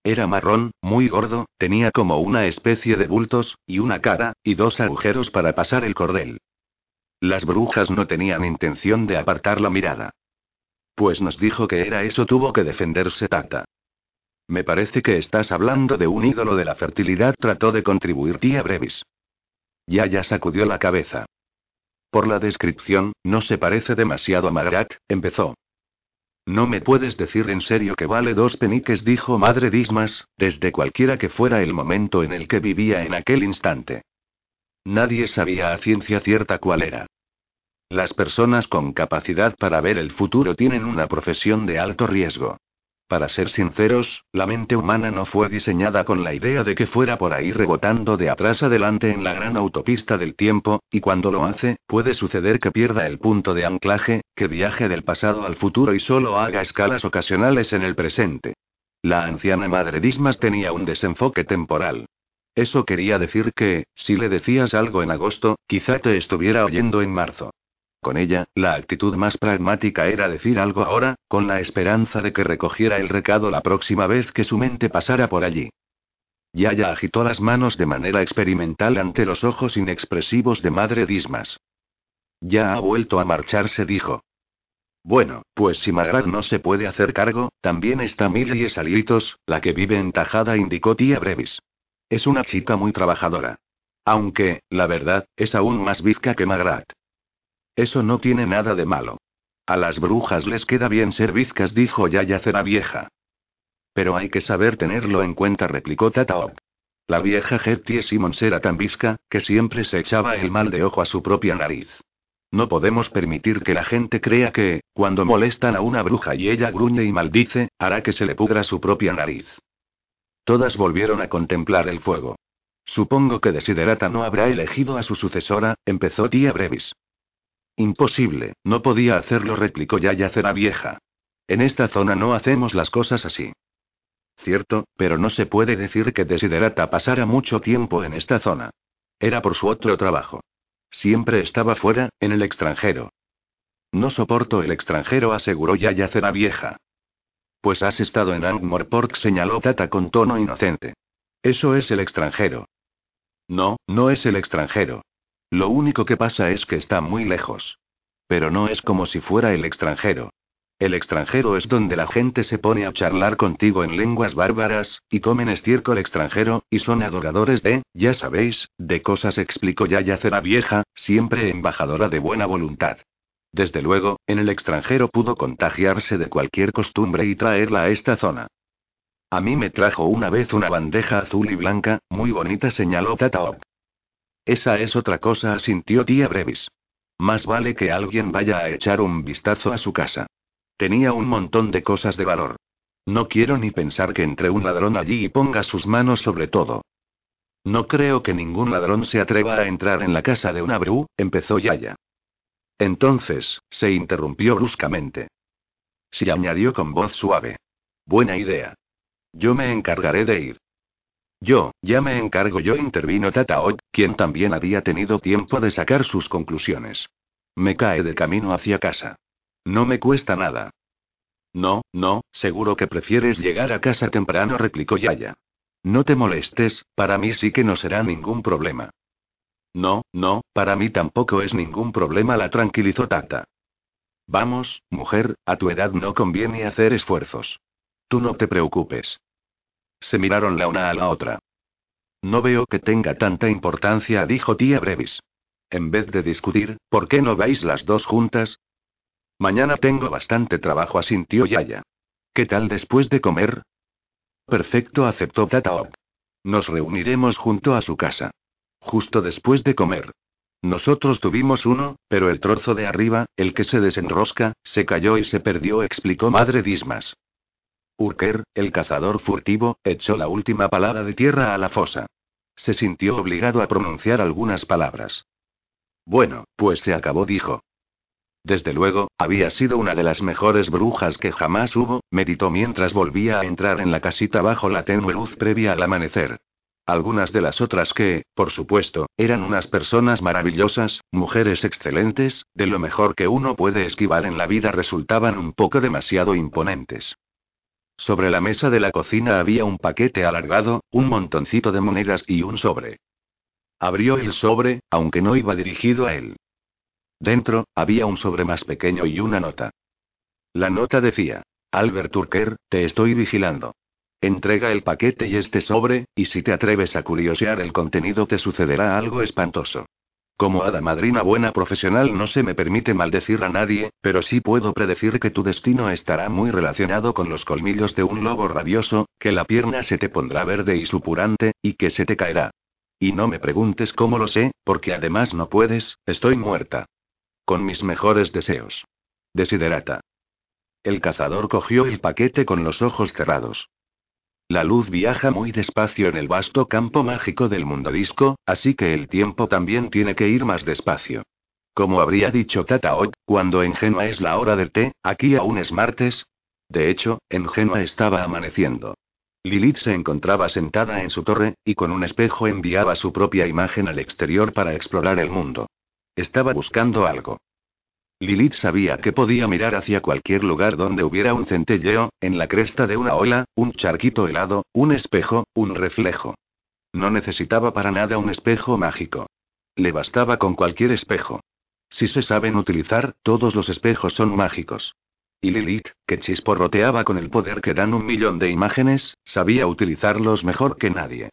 Era marrón, muy gordo, tenía como una especie de bultos, y una cara, y dos agujeros para pasar el cordel. Las brujas no tenían intención de apartar la mirada. Pues nos dijo que era eso, tuvo que defenderse Tata. Me parece que estás hablando de un ídolo de la fertilidad, trató de contribuir tía Brevis. ya sacudió la cabeza. Por la descripción, no se parece demasiado a Magrat, empezó. No me puedes decir en serio que vale dos peniques, dijo Madre Dismas, desde cualquiera que fuera el momento en el que vivía en aquel instante. Nadie sabía a ciencia cierta cuál era. Las personas con capacidad para ver el futuro tienen una profesión de alto riesgo. Para ser sinceros, la mente humana no fue diseñada con la idea de que fuera por ahí rebotando de atrás adelante en la gran autopista del tiempo, y cuando lo hace, puede suceder que pierda el punto de anclaje, que viaje del pasado al futuro y solo haga escalas ocasionales en el presente. La anciana madre Dismas tenía un desenfoque temporal. Eso quería decir que, si le decías algo en agosto, quizá te estuviera oyendo en marzo. Con ella, la actitud más pragmática era decir algo ahora, con la esperanza de que recogiera el recado la próxima vez que su mente pasara por allí. Yaya agitó las manos de manera experimental ante los ojos inexpresivos de Madre Dismas. Ya ha vuelto a marcharse, dijo. Bueno, pues si Magrat no se puede hacer cargo, también está Millie Salitos, la que vive en Tajada, indicó tía Brevis. Es una chica muy trabajadora. Aunque, la verdad, es aún más bizca que Magrat. Eso no tiene nada de malo. A las brujas les queda bien ser bizcas, dijo Yaya Cera Vieja. Pero hay que saber tenerlo en cuenta, replicó Tataop. La vieja Gertie Simmons era tan bizca, que siempre se echaba el mal de ojo a su propia nariz. No podemos permitir que la gente crea que, cuando molestan a una bruja y ella gruñe y maldice, hará que se le pudra su propia nariz. Todas volvieron a contemplar el fuego. Supongo que Desiderata no habrá elegido a su sucesora, empezó tía Brevis. Imposible, no podía hacerlo, replicó Yaya Cera Vieja. En esta zona no hacemos las cosas así. Cierto, pero no se puede decir que Desiderata pasara mucho tiempo en esta zona. Era por su otro trabajo. Siempre estaba fuera, en el extranjero. No soporto el extranjero, aseguró Yaya Cera Vieja. Pues has estado en Angmorport, señaló Tata con tono inocente. Eso es el extranjero. No, no es el extranjero. Lo único que pasa es que está muy lejos. Pero no es como si fuera el extranjero. El extranjero es donde la gente se pone a charlar contigo en lenguas bárbaras, y comen estiércol extranjero, y son adoradores de, ya sabéis, de cosas, explicó Yaya Cera Vieja, siempre embajadora de buena voluntad. Desde luego, en el extranjero pudo contagiarse de cualquier costumbre y traerla a esta zona. A mí me trajo una vez una bandeja azul y blanca, muy bonita, señaló Tataop. Esa es otra cosa, asintió tía Brevis. Más vale que alguien vaya a echar un vistazo a su casa. Tenía un montón de cosas de valor. No quiero ni pensar que entre un ladrón allí y ponga sus manos sobre todo. No creo que ningún ladrón se atreva a entrar en la casa de una Bru, empezó Yaya. Entonces, se interrumpió bruscamente. Sí añadió con voz suave. Buena idea. Yo me encargaré de ir. Yo, ya me encargo yo, intervino Tataot, quien también había tenido tiempo de sacar sus conclusiones. Me cae de camino hacia casa. No me cuesta nada. No, no, seguro que prefieres llegar a casa temprano, replicó Yaya. No te molestes, para mí sí que no será ningún problema. No, no, para mí tampoco es ningún problema, la tranquilizó Tata. Vamos, mujer, a tu edad no conviene hacer esfuerzos. Tú no te preocupes. Se miraron la una a la otra. No veo que tenga tanta importancia, dijo tía Brevis. En vez de discutir, ¿por qué no vais las dos juntas? Mañana tengo bastante trabajo, asintió Yaya. ¿Qué tal después de comer? Perfecto, aceptó Tataop. Nos reuniremos junto a su casa. Justo después de comer. Nosotros tuvimos uno, pero el trozo de arriba, el que se desenrosca, se cayó y se perdió, explicó Madre Dismas. Urker, el cazador furtivo, echó la última palabra de tierra a la fosa. Se sintió obligado a pronunciar algunas palabras. Bueno, pues se acabó, dijo. Desde luego, había sido una de las mejores brujas que jamás hubo, meditó mientras volvía a entrar en la casita bajo la tenue luz previa al amanecer. Algunas de las otras que, por supuesto, eran unas personas maravillosas, mujeres excelentes, de lo mejor que uno puede esquivar en la vida resultaban un poco demasiado imponentes. Sobre la mesa de la cocina había un paquete alargado, un montoncito de monedas y un sobre. Abrió el sobre, aunque no iba dirigido a él. Dentro, había un sobre más pequeño y una nota. La nota decía, Albert Turker, te estoy vigilando. Entrega el paquete y este sobre, y si te atreves a curiosear el contenido te sucederá algo espantoso. Como hada madrina buena profesional no se me permite maldecir a nadie, pero sí puedo predecir que tu destino estará muy relacionado con los colmillos de un lobo rabioso, que la pierna se te pondrá verde y supurante, y que se te caerá. Y no me preguntes cómo lo sé, porque además no puedes, estoy muerta. Con mis mejores deseos. Desiderata. El cazador cogió el paquete con los ojos cerrados. La luz viaja muy despacio en el vasto campo mágico del mundo disco, así que el tiempo también tiene que ir más despacio. Como habría dicho Tataok, cuando en Genua es la hora del té, aquí aún es martes. De hecho, en Genua estaba amaneciendo. Lilith se encontraba sentada en su torre, y con un espejo enviaba su propia imagen al exterior para explorar el mundo. Estaba buscando algo. Lilith sabía que podía mirar hacia cualquier lugar donde hubiera un centelleo, en la cresta de una ola, un charquito helado, un espejo, un reflejo. No necesitaba para nada un espejo mágico. Le bastaba con cualquier espejo. Si se saben utilizar, todos los espejos son mágicos. Y Lilith, que chisporroteaba con el poder que dan un millón de imágenes, sabía utilizarlos mejor que nadie.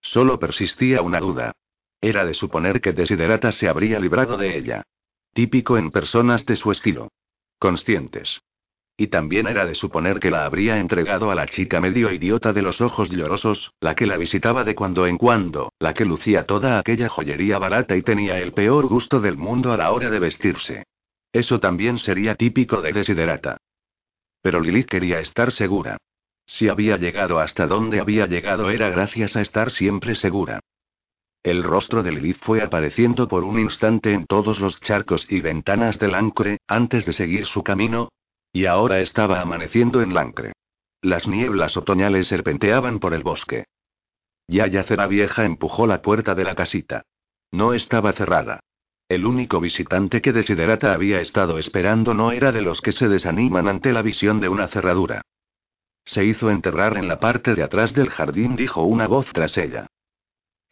Solo persistía una duda. Era de suponer que Desiderata se habría librado de ella. Típico en personas de su estilo. Conscientes. Y también era de suponer que la habría entregado a la chica medio idiota de los ojos llorosos, la que la visitaba de cuando en cuando, la que lucía toda aquella joyería barata y tenía el peor gusto del mundo a la hora de vestirse. Eso también sería típico de Desiderata. Pero Lilith quería estar segura. Si había llegado hasta donde había llegado era gracias a estar siempre segura. El rostro de Lilith fue apareciendo por un instante en todos los charcos y ventanas del Ancre, antes de seguir su camino. Y ahora estaba amaneciendo en Lancre. Las nieblas otoñales serpenteaban por el bosque. Yaya Cera Vieja empujó la puerta de la casita. No estaba cerrada. El único visitante que Desiderata había estado esperando no era de los que se desaniman ante la visión de una cerradura. Se hizo enterrar en la parte de atrás del jardín, dijo una voz tras ella.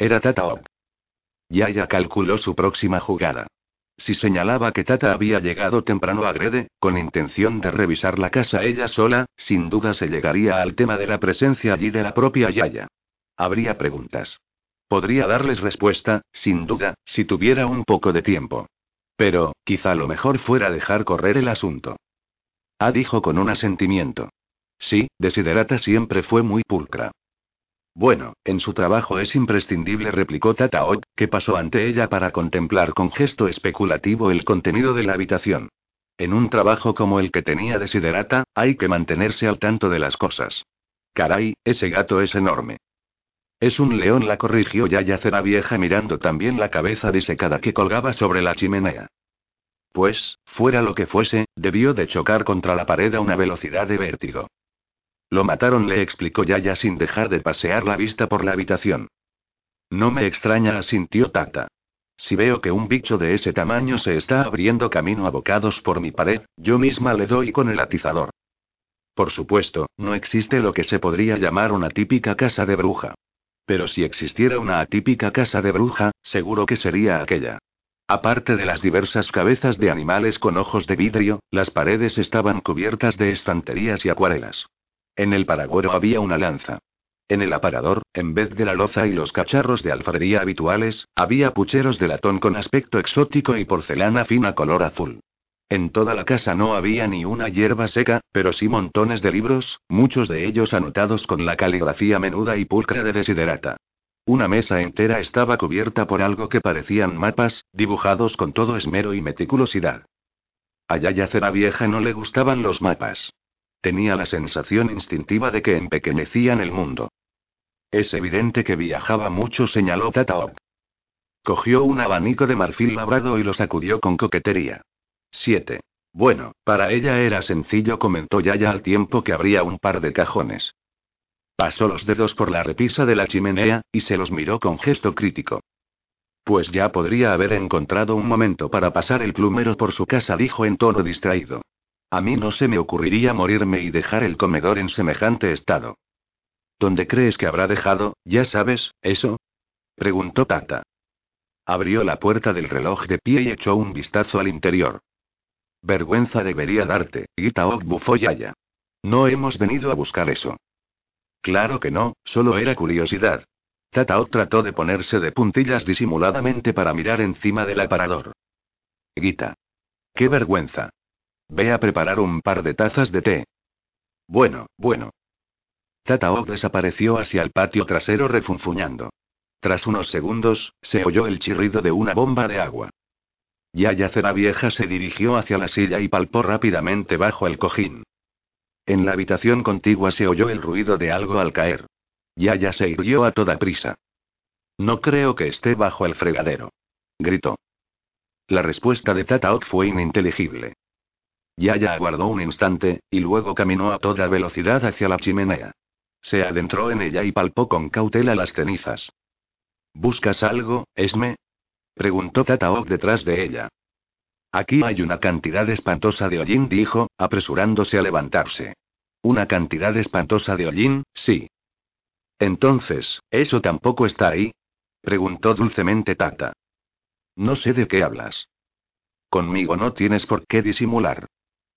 Era Tata Yaya calculó su próxima jugada. Si señalaba que Tata había llegado temprano a Grede, con intención de revisar la casa ella sola, sin duda se llegaría al tema de la presencia allí de la propia Yaya. Habría preguntas. Podría darles respuesta, sin duda, si tuviera un poco de tiempo. Pero, quizá lo mejor fuera dejar correr el asunto. Ah, dijo con un asentimiento. Sí, Desiderata siempre fue muy pulcra. Bueno, en su trabajo es imprescindible, replicó Tataot, que pasó ante ella para contemplar con gesto especulativo el contenido de la habitación. En un trabajo como el que tenía Desiderata, hay que mantenerse al tanto de las cosas. Caray, ese gato es enorme. Es un león, la corrigió Yaya Cera Vieja mirando también la cabeza disecada que colgaba sobre la chimenea. Pues, fuera lo que fuese, debió de chocar contra la pared a una velocidad de vértigo. Lo mataron, le explicó Yaya sin dejar de pasear la vista por la habitación. No me extraña, asintió Tata. Si veo que un bicho de ese tamaño se está abriendo camino a bocados por mi pared, yo misma le doy con el atizador. Por supuesto, no existe lo que se podría llamar una típica casa de bruja. Pero si existiera una atípica casa de bruja, seguro que sería aquella. Aparte de las diversas cabezas de animales con ojos de vidrio, las paredes estaban cubiertas de estanterías y acuarelas. En el paragüero había una lanza. En el aparador, en vez de la loza y los cacharros de alfarería habituales, había pucheros de latón con aspecto exótico y porcelana fina color azul. En toda la casa no había ni una hierba seca, pero sí montones de libros, muchos de ellos anotados con la caligrafía menuda y pulcra de Desiderata. Una mesa entera estaba cubierta por algo que parecían mapas, dibujados con todo esmero y meticulosidad. A Yaya Cera Vieja no le gustaban los mapas. Tenía la sensación instintiva de que empequeñecían el mundo. Es evidente que viajaba mucho, señaló Tataop. Cogió un abanico de marfil labrado y lo sacudió con coquetería. 7. Bueno, para ella era sencillo, comentó Yaya al tiempo que abría un par de cajones. Pasó los dedos por la repisa de la chimenea, y se los miró con gesto crítico. Pues ya podría haber encontrado un momento para pasar el plumero por su casa, dijo en tono distraído. A mí no se me ocurriría morirme y dejar el comedor en semejante estado. ¿Dónde crees que habrá dejado, ya sabes, eso? preguntó Tata. Abrió la puerta del reloj de pie y echó un vistazo al interior. Vergüenza debería darte, bufó Yaya. No hemos venido a buscar eso. Claro que no, solo era curiosidad. Tataok trató de ponerse de puntillas disimuladamente para mirar encima del aparador. Gita. Qué vergüenza. Ve a preparar un par de tazas de té. Bueno, bueno. Tataok desapareció hacia el patio trasero refunfuñando. Tras unos segundos, se oyó el chirrido de una bomba de agua. Yaya Cera Vieja se dirigió hacia la silla y palpó rápidamente bajo el cojín. En la habitación contigua se oyó el ruido de algo al caer. Yaya se irguió a toda prisa. No creo que esté bajo el fregadero. Gritó. La respuesta de Tataok fue ininteligible. Yaya aguardó un instante, y luego caminó a toda velocidad hacia la chimenea. Se adentró en ella y palpó con cautela las cenizas. ¿Buscas algo, Esme? Preguntó Tataok detrás de ella. Aquí hay una cantidad espantosa de hollín, dijo, apresurándose a levantarse. Una cantidad espantosa de hollín, sí. Entonces, ¿eso tampoco está ahí? Preguntó dulcemente Tata. No sé de qué hablas. Conmigo no tienes por qué disimular.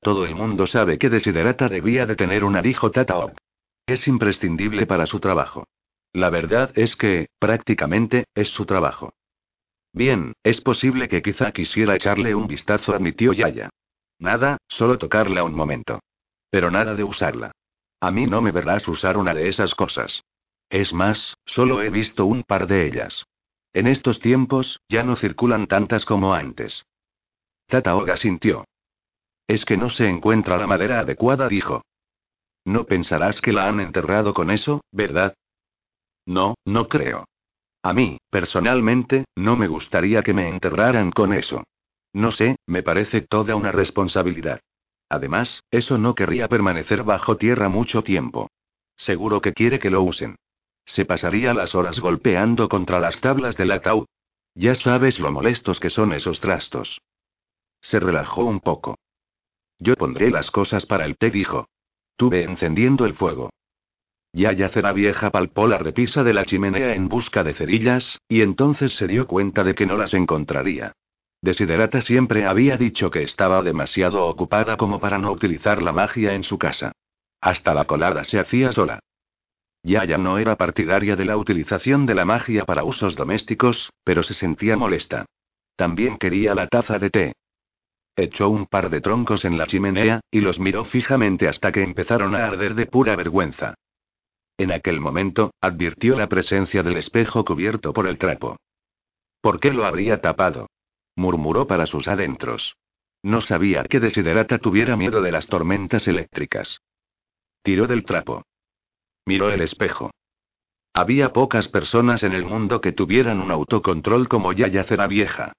Todo el mundo sabe que Desiderata debía de tener un hijo Tataok. Es imprescindible para su trabajo. La verdad es que, prácticamente, es su trabajo. Bien, es posible que quizá quisiera echarle un vistazo a mi tío Yaya. Nada, solo tocarla un momento. Pero nada de usarla. A mí no me verás usar una de esas cosas. Es más, solo he visto un par de ellas. En estos tiempos, ya no circulan tantas como antes. Tataoga sintió. Es que no se encuentra la madera adecuada, dijo. No pensarás que la han enterrado con eso, ¿verdad? No, no creo. A mí, personalmente, no me gustaría que me enterraran con eso. No sé, me parece toda una responsabilidad. Además, eso no querría permanecer bajo tierra mucho tiempo. Seguro que quiere que lo usen. Se pasaría las horas golpeando contra las tablas del ataúd. Ya sabes lo molestos que son esos trastos. Se relajó un poco. Yo pondré las cosas para el té, dijo. Tuve encendiendo el fuego. Ya Cera Vieja palpó la repisa de la chimenea en busca de cerillas, y entonces se dio cuenta de que no las encontraría. Desiderata siempre había dicho que estaba demasiado ocupada como para no utilizar la magia en su casa. Hasta la colada se hacía sola. Yaya no era partidaria de la utilización de la magia para usos domésticos, pero se sentía molesta. También quería la taza de té. Echó un par de troncos en la chimenea, y los miró fijamente hasta que empezaron a arder de pura vergüenza. En aquel momento, advirtió la presencia del espejo cubierto por el trapo. ¿Por qué lo habría tapado? murmuró para sus adentros. No sabía que Desiderata tuviera miedo de las tormentas eléctricas. Tiró del trapo. Miró el espejo. Había pocas personas en el mundo que tuvieran un autocontrol como Yaya Cera Vieja.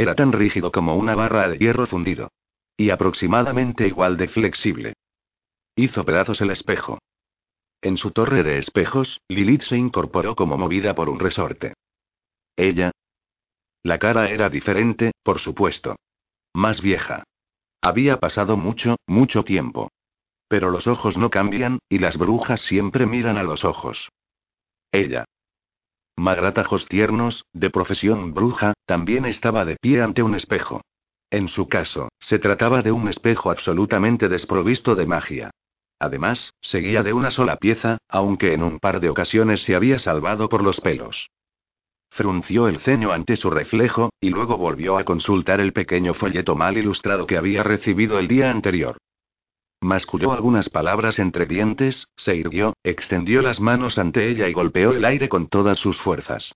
Era tan rígido como una barra de hierro fundido. Y aproximadamente igual de flexible. Hizo pedazos el espejo. En su torre de espejos, Lilith se incorporó como movida por un resorte. Ella. La cara era diferente, por supuesto. Más vieja. Había pasado mucho, mucho tiempo. Pero los ojos no cambian, y las brujas siempre miran a los ojos. Ella. Magratajos tiernos, de profesión bruja, también estaba de pie ante un espejo. En su caso, se trataba de un espejo absolutamente desprovisto de magia. Además, seguía de una sola pieza, aunque en un par de ocasiones se había salvado por los pelos. Frunció el ceño ante su reflejo, y luego volvió a consultar el pequeño folleto mal ilustrado que había recibido el día anterior. Masculló algunas palabras entre dientes, se irguió, extendió las manos ante ella y golpeó el aire con todas sus fuerzas.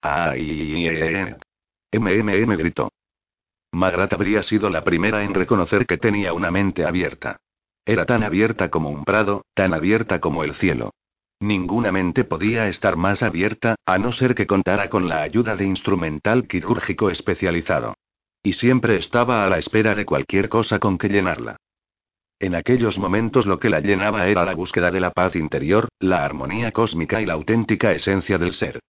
¡Ay! MMM gritó. Magrat habría sido la primera en reconocer que tenía una mente abierta. Era tan abierta como un prado, tan abierta como el cielo. Ninguna mente podía estar más abierta, a no ser que contara con la ayuda de instrumental quirúrgico especializado. Y siempre estaba a la espera de cualquier cosa con que llenarla. En aquellos momentos lo que la llenaba era la búsqueda de la paz interior, la armonía cósmica y la auténtica esencia del ser.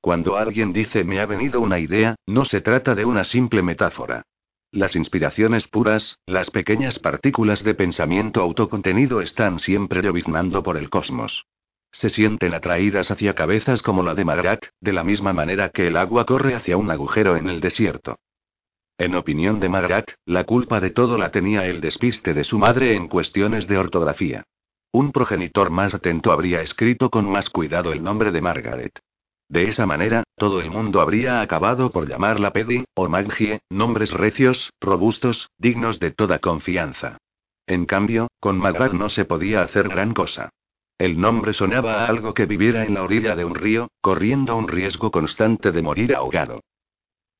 Cuando alguien dice me ha venido una idea, no se trata de una simple metáfora. Las inspiraciones puras, las pequeñas partículas de pensamiento autocontenido están siempre lloviznando por el cosmos. Se sienten atraídas hacia cabezas como la de Magrat, de la misma manera que el agua corre hacia un agujero en el desierto. En opinión de Magrat, la culpa de todo la tenía el despiste de su madre en cuestiones de ortografía. Un progenitor más atento habría escrito con más cuidado el nombre de Margaret. De esa manera, todo el mundo habría acabado por llamarla Pedi, o Maggie, nombres recios, robustos, dignos de toda confianza. En cambio, con Magrat no se podía hacer gran cosa. El nombre sonaba a algo que viviera en la orilla de un río, corriendo un riesgo constante de morir ahogado.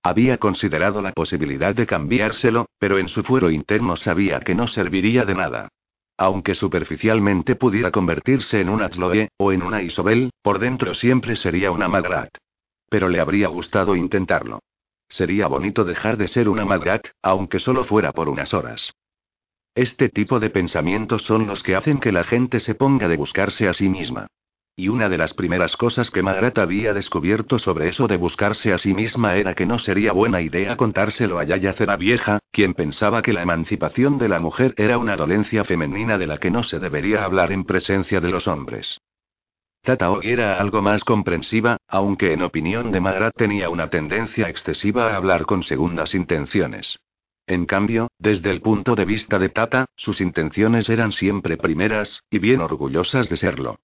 Había considerado la posibilidad de cambiárselo, pero en su fuero interno sabía que no serviría de nada. Aunque superficialmente pudiera convertirse en una Chloe, o en una Isobel, por dentro siempre sería una Magrat. Pero le habría gustado intentarlo. Sería bonito dejar de ser una Magrat, aunque solo fuera por unas horas. Este tipo de pensamientos son los que hacen que la gente se ponga de buscarse a sí misma. Y una de las primeras cosas que Magrat había descubierto sobre eso de buscarse a sí misma era que no sería buena idea contárselo a Yaya Cera Vieja, quien pensaba que la emancipación de la mujer era una dolencia femenina de la que no se debería hablar en presencia de los hombres. Tataog era algo más comprensiva, aunque en opinión de Magrat tenía una tendencia excesiva a hablar con segundas intenciones. En cambio, desde el punto de vista de Tata, sus intenciones eran siempre primeras, y bien orgullosas de serlo.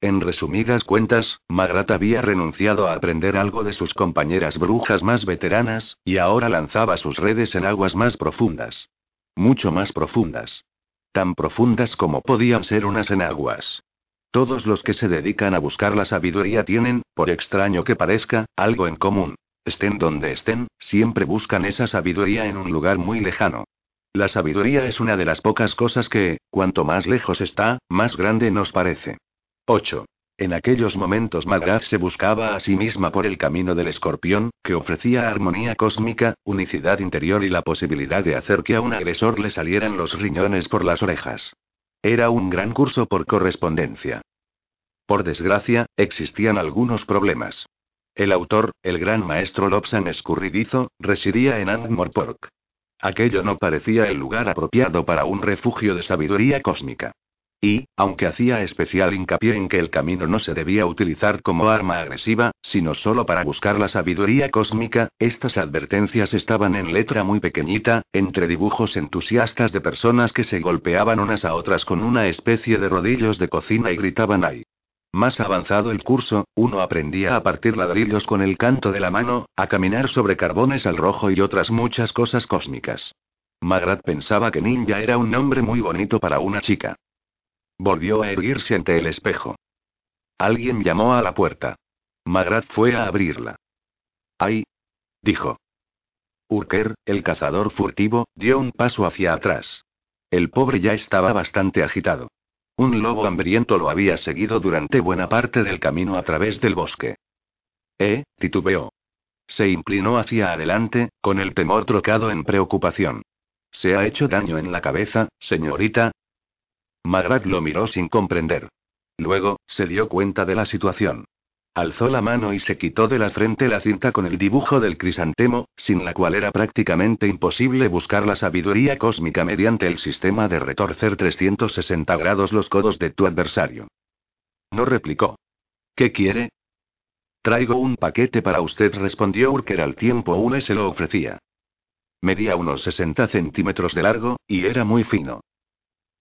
En resumidas cuentas, Magrat había renunciado a aprender algo de sus compañeras brujas más veteranas, y ahora lanzaba sus redes en aguas más profundas. Mucho más profundas. Tan profundas como podían ser unas enaguas. Todos los que se dedican a buscar la sabiduría tienen, por extraño que parezca, algo en común. Estén donde estén, siempre buscan esa sabiduría en un lugar muy lejano. La sabiduría es una de las pocas cosas que, cuanto más lejos está, más grande nos parece. 8. En aquellos momentos Magrath se buscaba a sí misma por el camino del escorpión, que ofrecía armonía cósmica, unicidad interior y la posibilidad de hacer que a un agresor le salieran los riñones por las orejas. Era un gran curso por correspondencia. Por desgracia, existían algunos problemas. El autor, el gran maestro Lobsan escurridizo, residía en Angmorpork. Aquello no parecía el lugar apropiado para un refugio de sabiduría cósmica. Y, aunque hacía especial hincapié en que el camino no se debía utilizar como arma agresiva, sino solo para buscar la sabiduría cósmica, estas advertencias estaban en letra muy pequeñita, entre dibujos entusiastas de personas que se golpeaban unas a otras con una especie de rodillos de cocina y gritaban ¡ay! Más avanzado el curso, uno aprendía a partir ladrillos con el canto de la mano, a caminar sobre carbones al rojo y otras muchas cosas cósmicas. Magrat pensaba que ninja era un nombre muy bonito para una chica. Volvió a erguirse ante el espejo. Alguien llamó a la puerta. Magrat fue a abrirla. ¡Ay! dijo. Urker, el cazador furtivo, dio un paso hacia atrás. El pobre ya estaba bastante agitado. Un lobo hambriento lo había seguido durante buena parte del camino a través del bosque. Eh, titubeó. Se inclinó hacia adelante, con el temor trocado en preocupación. ¿Se ha hecho daño en la cabeza, señorita? Magrat lo miró sin comprender. Luego, se dio cuenta de la situación. Alzó la mano y se quitó de la frente la cinta con el dibujo del crisantemo, sin la cual era prácticamente imposible buscar la sabiduría cósmica mediante el sistema de retorcer 360 grados los codos de tu adversario. No replicó. ¿Qué quiere? Traigo un paquete para usted, respondió Urker al tiempo une se lo ofrecía. Medía unos 60 centímetros de largo, y era muy fino.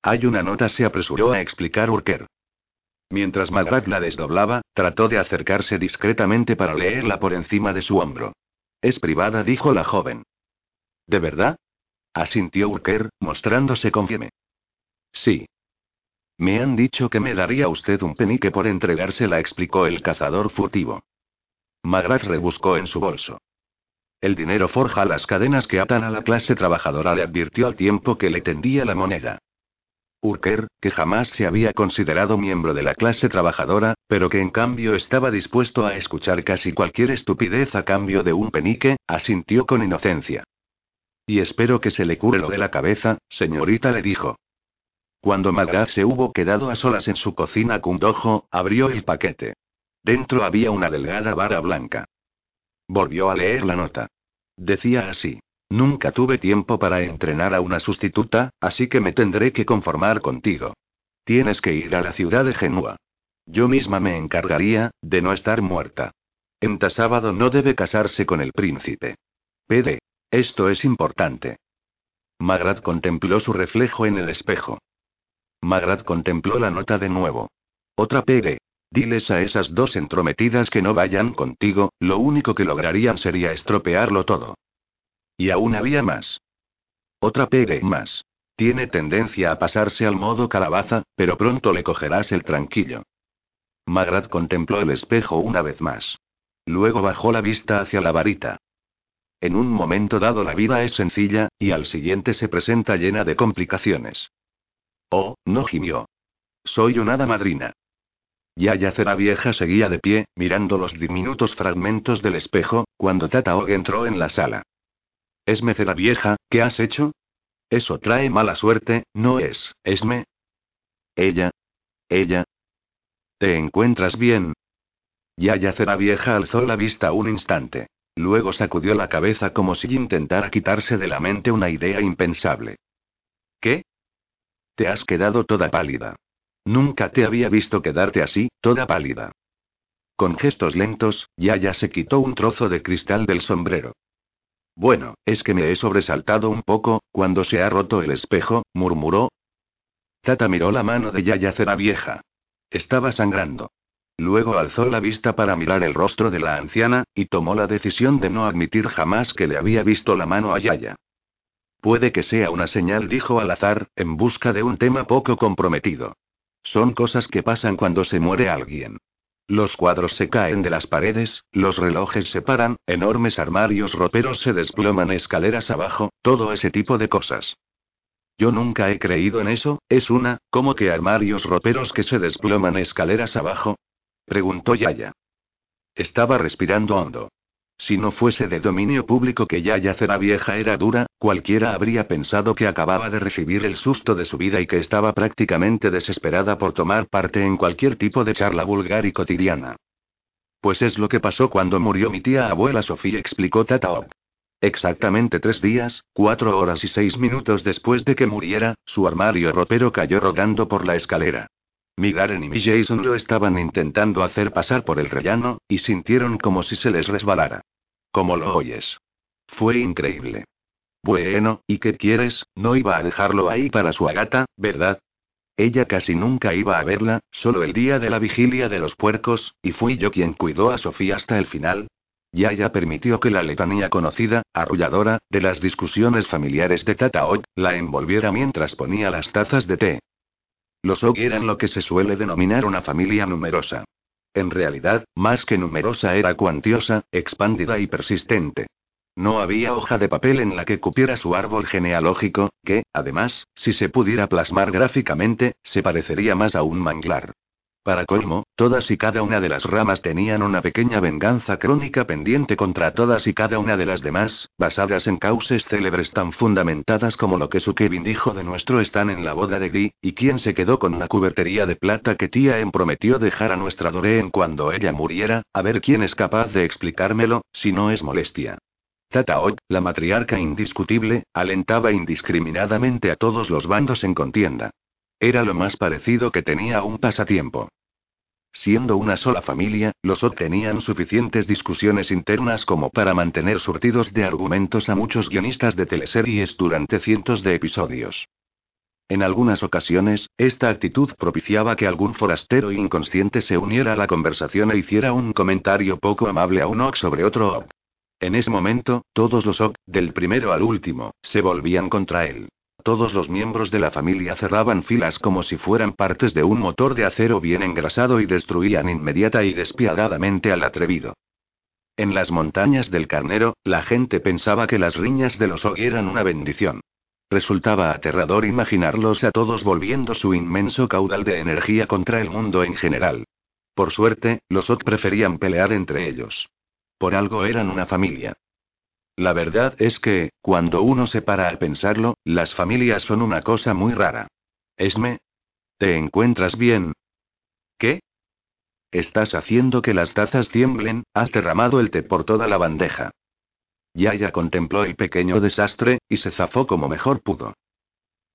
Hay una nota, se apresuró a explicar Urker. Mientras Magrat la desdoblaba, trató de acercarse discretamente para leerla por encima de su hombro. Es privada, dijo la joven. ¿De verdad? asintió Urker, mostrándose confieme. Sí. Me han dicho que me daría usted un penique por entregársela, explicó el cazador furtivo. Magrat rebuscó en su bolso. El dinero forja las cadenas que atan a la clase trabajadora, le advirtió al tiempo que le tendía la moneda. Urker, que jamás se había considerado miembro de la clase trabajadora, pero que en cambio estaba dispuesto a escuchar casi cualquier estupidez a cambio de un penique, asintió con inocencia. Y espero que se le cure lo de la cabeza, señorita, le dijo. Cuando Magrat se hubo quedado a solas en su cocina Kundojo, abrió el paquete. Dentro había una delgada vara blanca. Volvió a leer la nota. Decía así. Nunca tuve tiempo para entrenar a una sustituta, así que me tendré que conformar contigo. Tienes que ir a la ciudad de Genua. Yo misma me encargaría, de no estar muerta. Enta sábado no debe casarse con el príncipe. Pede. Esto es importante. Magrat contempló su reflejo en el espejo. Magrat contempló la nota de nuevo. Otra pegue. Diles a esas dos entrometidas que no vayan contigo, lo único que lograrían sería estropearlo todo. Y aún había más. Otra pegue más. Tiene tendencia a pasarse al modo calabaza, pero pronto le cogerás el tranquillo. Magrat contempló el espejo una vez más. Luego bajó la vista hacia la varita. En un momento dado la vida es sencilla, y al siguiente se presenta llena de complicaciones. Oh, no gimió. Soy una hada madrina. Ya Yacera vieja seguía de pie, mirando los diminutos fragmentos del espejo, cuando Tataog entró en la sala. Esme la vieja, ¿qué has hecho? Eso trae mala suerte, ¿no es, Esme? Ella. Ella. ¿Te encuentras bien? Ya la vieja alzó la vista un instante. Luego sacudió la cabeza como si intentara quitarse de la mente una idea impensable. ¿Qué? Te has quedado toda pálida. Nunca te había visto quedarte así, toda pálida. Con gestos lentos, Yaya se quitó un trozo de cristal del sombrero. Bueno, es que me he sobresaltado un poco, cuando se ha roto el espejo, murmuró. Tata miró la mano de Yaya Cera vieja. Estaba sangrando. Luego alzó la vista para mirar el rostro de la anciana, y tomó la decisión de no admitir jamás que le había visto la mano a Yaya. Puede que sea una señal, dijo al azar, en busca de un tema poco comprometido. Son cosas que pasan cuando se muere alguien. Los cuadros se caen de las paredes, los relojes se paran, enormes armarios roperos se desploman escaleras abajo, todo ese tipo de cosas. Yo nunca he creído en eso, es una, ¿cómo que armarios roperos que se desploman escaleras abajo? Preguntó Yaya. Estaba respirando hondo. Si no fuese de dominio público que Yaya Cera Vieja era dura, cualquiera habría pensado que acababa de recibir el susto de su vida y que estaba prácticamente desesperada por tomar parte en cualquier tipo de charla vulgar y cotidiana. Pues es lo que pasó cuando murió mi tía abuela Sofía, explicó Tataop. Exactamente tres días, cuatro horas y seis minutos después de que muriera, su armario ropero cayó rodando por la escalera. Mi Garen y mi Jason lo estaban intentando hacer pasar por el rellano, y sintieron como si se les resbalara. Como lo oyes. Fue increíble. Bueno, ¿y qué quieres? No iba a dejarlo ahí para su agata, ¿verdad? Ella casi nunca iba a verla, solo el día de la vigilia de los puercos, y fui yo quien cuidó a Sofía hasta el final. Yaya permitió que la letanía conocida, arrulladora, de las discusiones familiares de Tata la envolviera mientras ponía las tazas de té. Los Og eran lo que se suele denominar una familia numerosa. En realidad, más que numerosa era cuantiosa, expandida y persistente. No había hoja de papel en la que cupiera su árbol genealógico, que, además, si se pudiera plasmar gráficamente, se parecería más a un manglar. Para colmo, todas y cada una de las ramas tenían una pequeña venganza crónica pendiente contra todas y cada una de las demás, basadas en cauces célebres tan fundamentadas como lo que su Kevin dijo de nuestro están en la boda de Gui, y quien se quedó con la cubertería de plata que tía en prometió dejar a nuestra Doreen cuando ella muriera, a ver quién es capaz de explicármelo, si no es molestia. Tata la matriarca indiscutible, alentaba indiscriminadamente a todos los bandos en contienda. Era lo más parecido que tenía un pasatiempo. Siendo una sola familia, los Od tenían suficientes discusiones internas como para mantener surtidos de argumentos a muchos guionistas de teleseries durante cientos de episodios. En algunas ocasiones, esta actitud propiciaba que algún forastero inconsciente se uniera a la conversación e hiciera un comentario poco amable a un Ock sobre otro Ock. En ese momento, todos los Ock, del primero al último, se volvían contra él. Todos los miembros de la familia cerraban filas como si fueran partes de un motor de acero bien engrasado y destruían inmediata y despiadadamente al atrevido. En las montañas del Carnero, la gente pensaba que las riñas de los eran una bendición. Resultaba aterrador imaginarlos a todos volviendo su inmenso caudal de energía contra el mundo en general. Por suerte, los Og preferían pelear entre ellos. Por algo eran una familia. La verdad es que, cuando uno se para a pensarlo, las familias son una cosa muy rara. Esme. ¿Te encuentras bien? ¿Qué? Estás haciendo que las tazas tiemblen, has derramado el té por toda la bandeja. Yaya contempló el pequeño desastre, y se zafó como mejor pudo.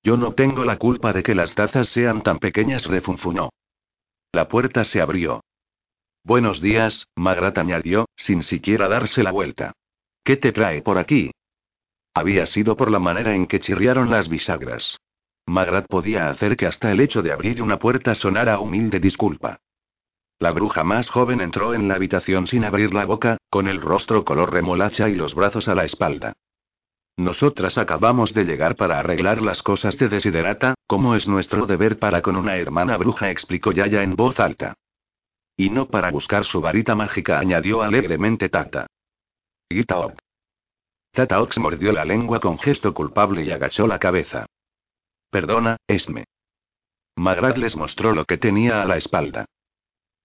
Yo no tengo la culpa de que las tazas sean tan pequeñas, refunfunó. La puerta se abrió. Buenos días, Magrat añadió, sin siquiera darse la vuelta. ¿Qué te trae por aquí? Había sido por la manera en que chirriaron las bisagras. Magrat podía hacer que hasta el hecho de abrir una puerta sonara humilde disculpa. La bruja más joven entró en la habitación sin abrir la boca, con el rostro color remolacha y los brazos a la espalda. Nosotras acabamos de llegar para arreglar las cosas de Desiderata, como es nuestro deber para con una hermana bruja, explicó Yaya en voz alta. Y no para buscar su varita mágica, añadió alegremente Tata. Gitaop. Tataox mordió la lengua con gesto culpable y agachó la cabeza. Perdona, Esme. Magrat les mostró lo que tenía a la espalda.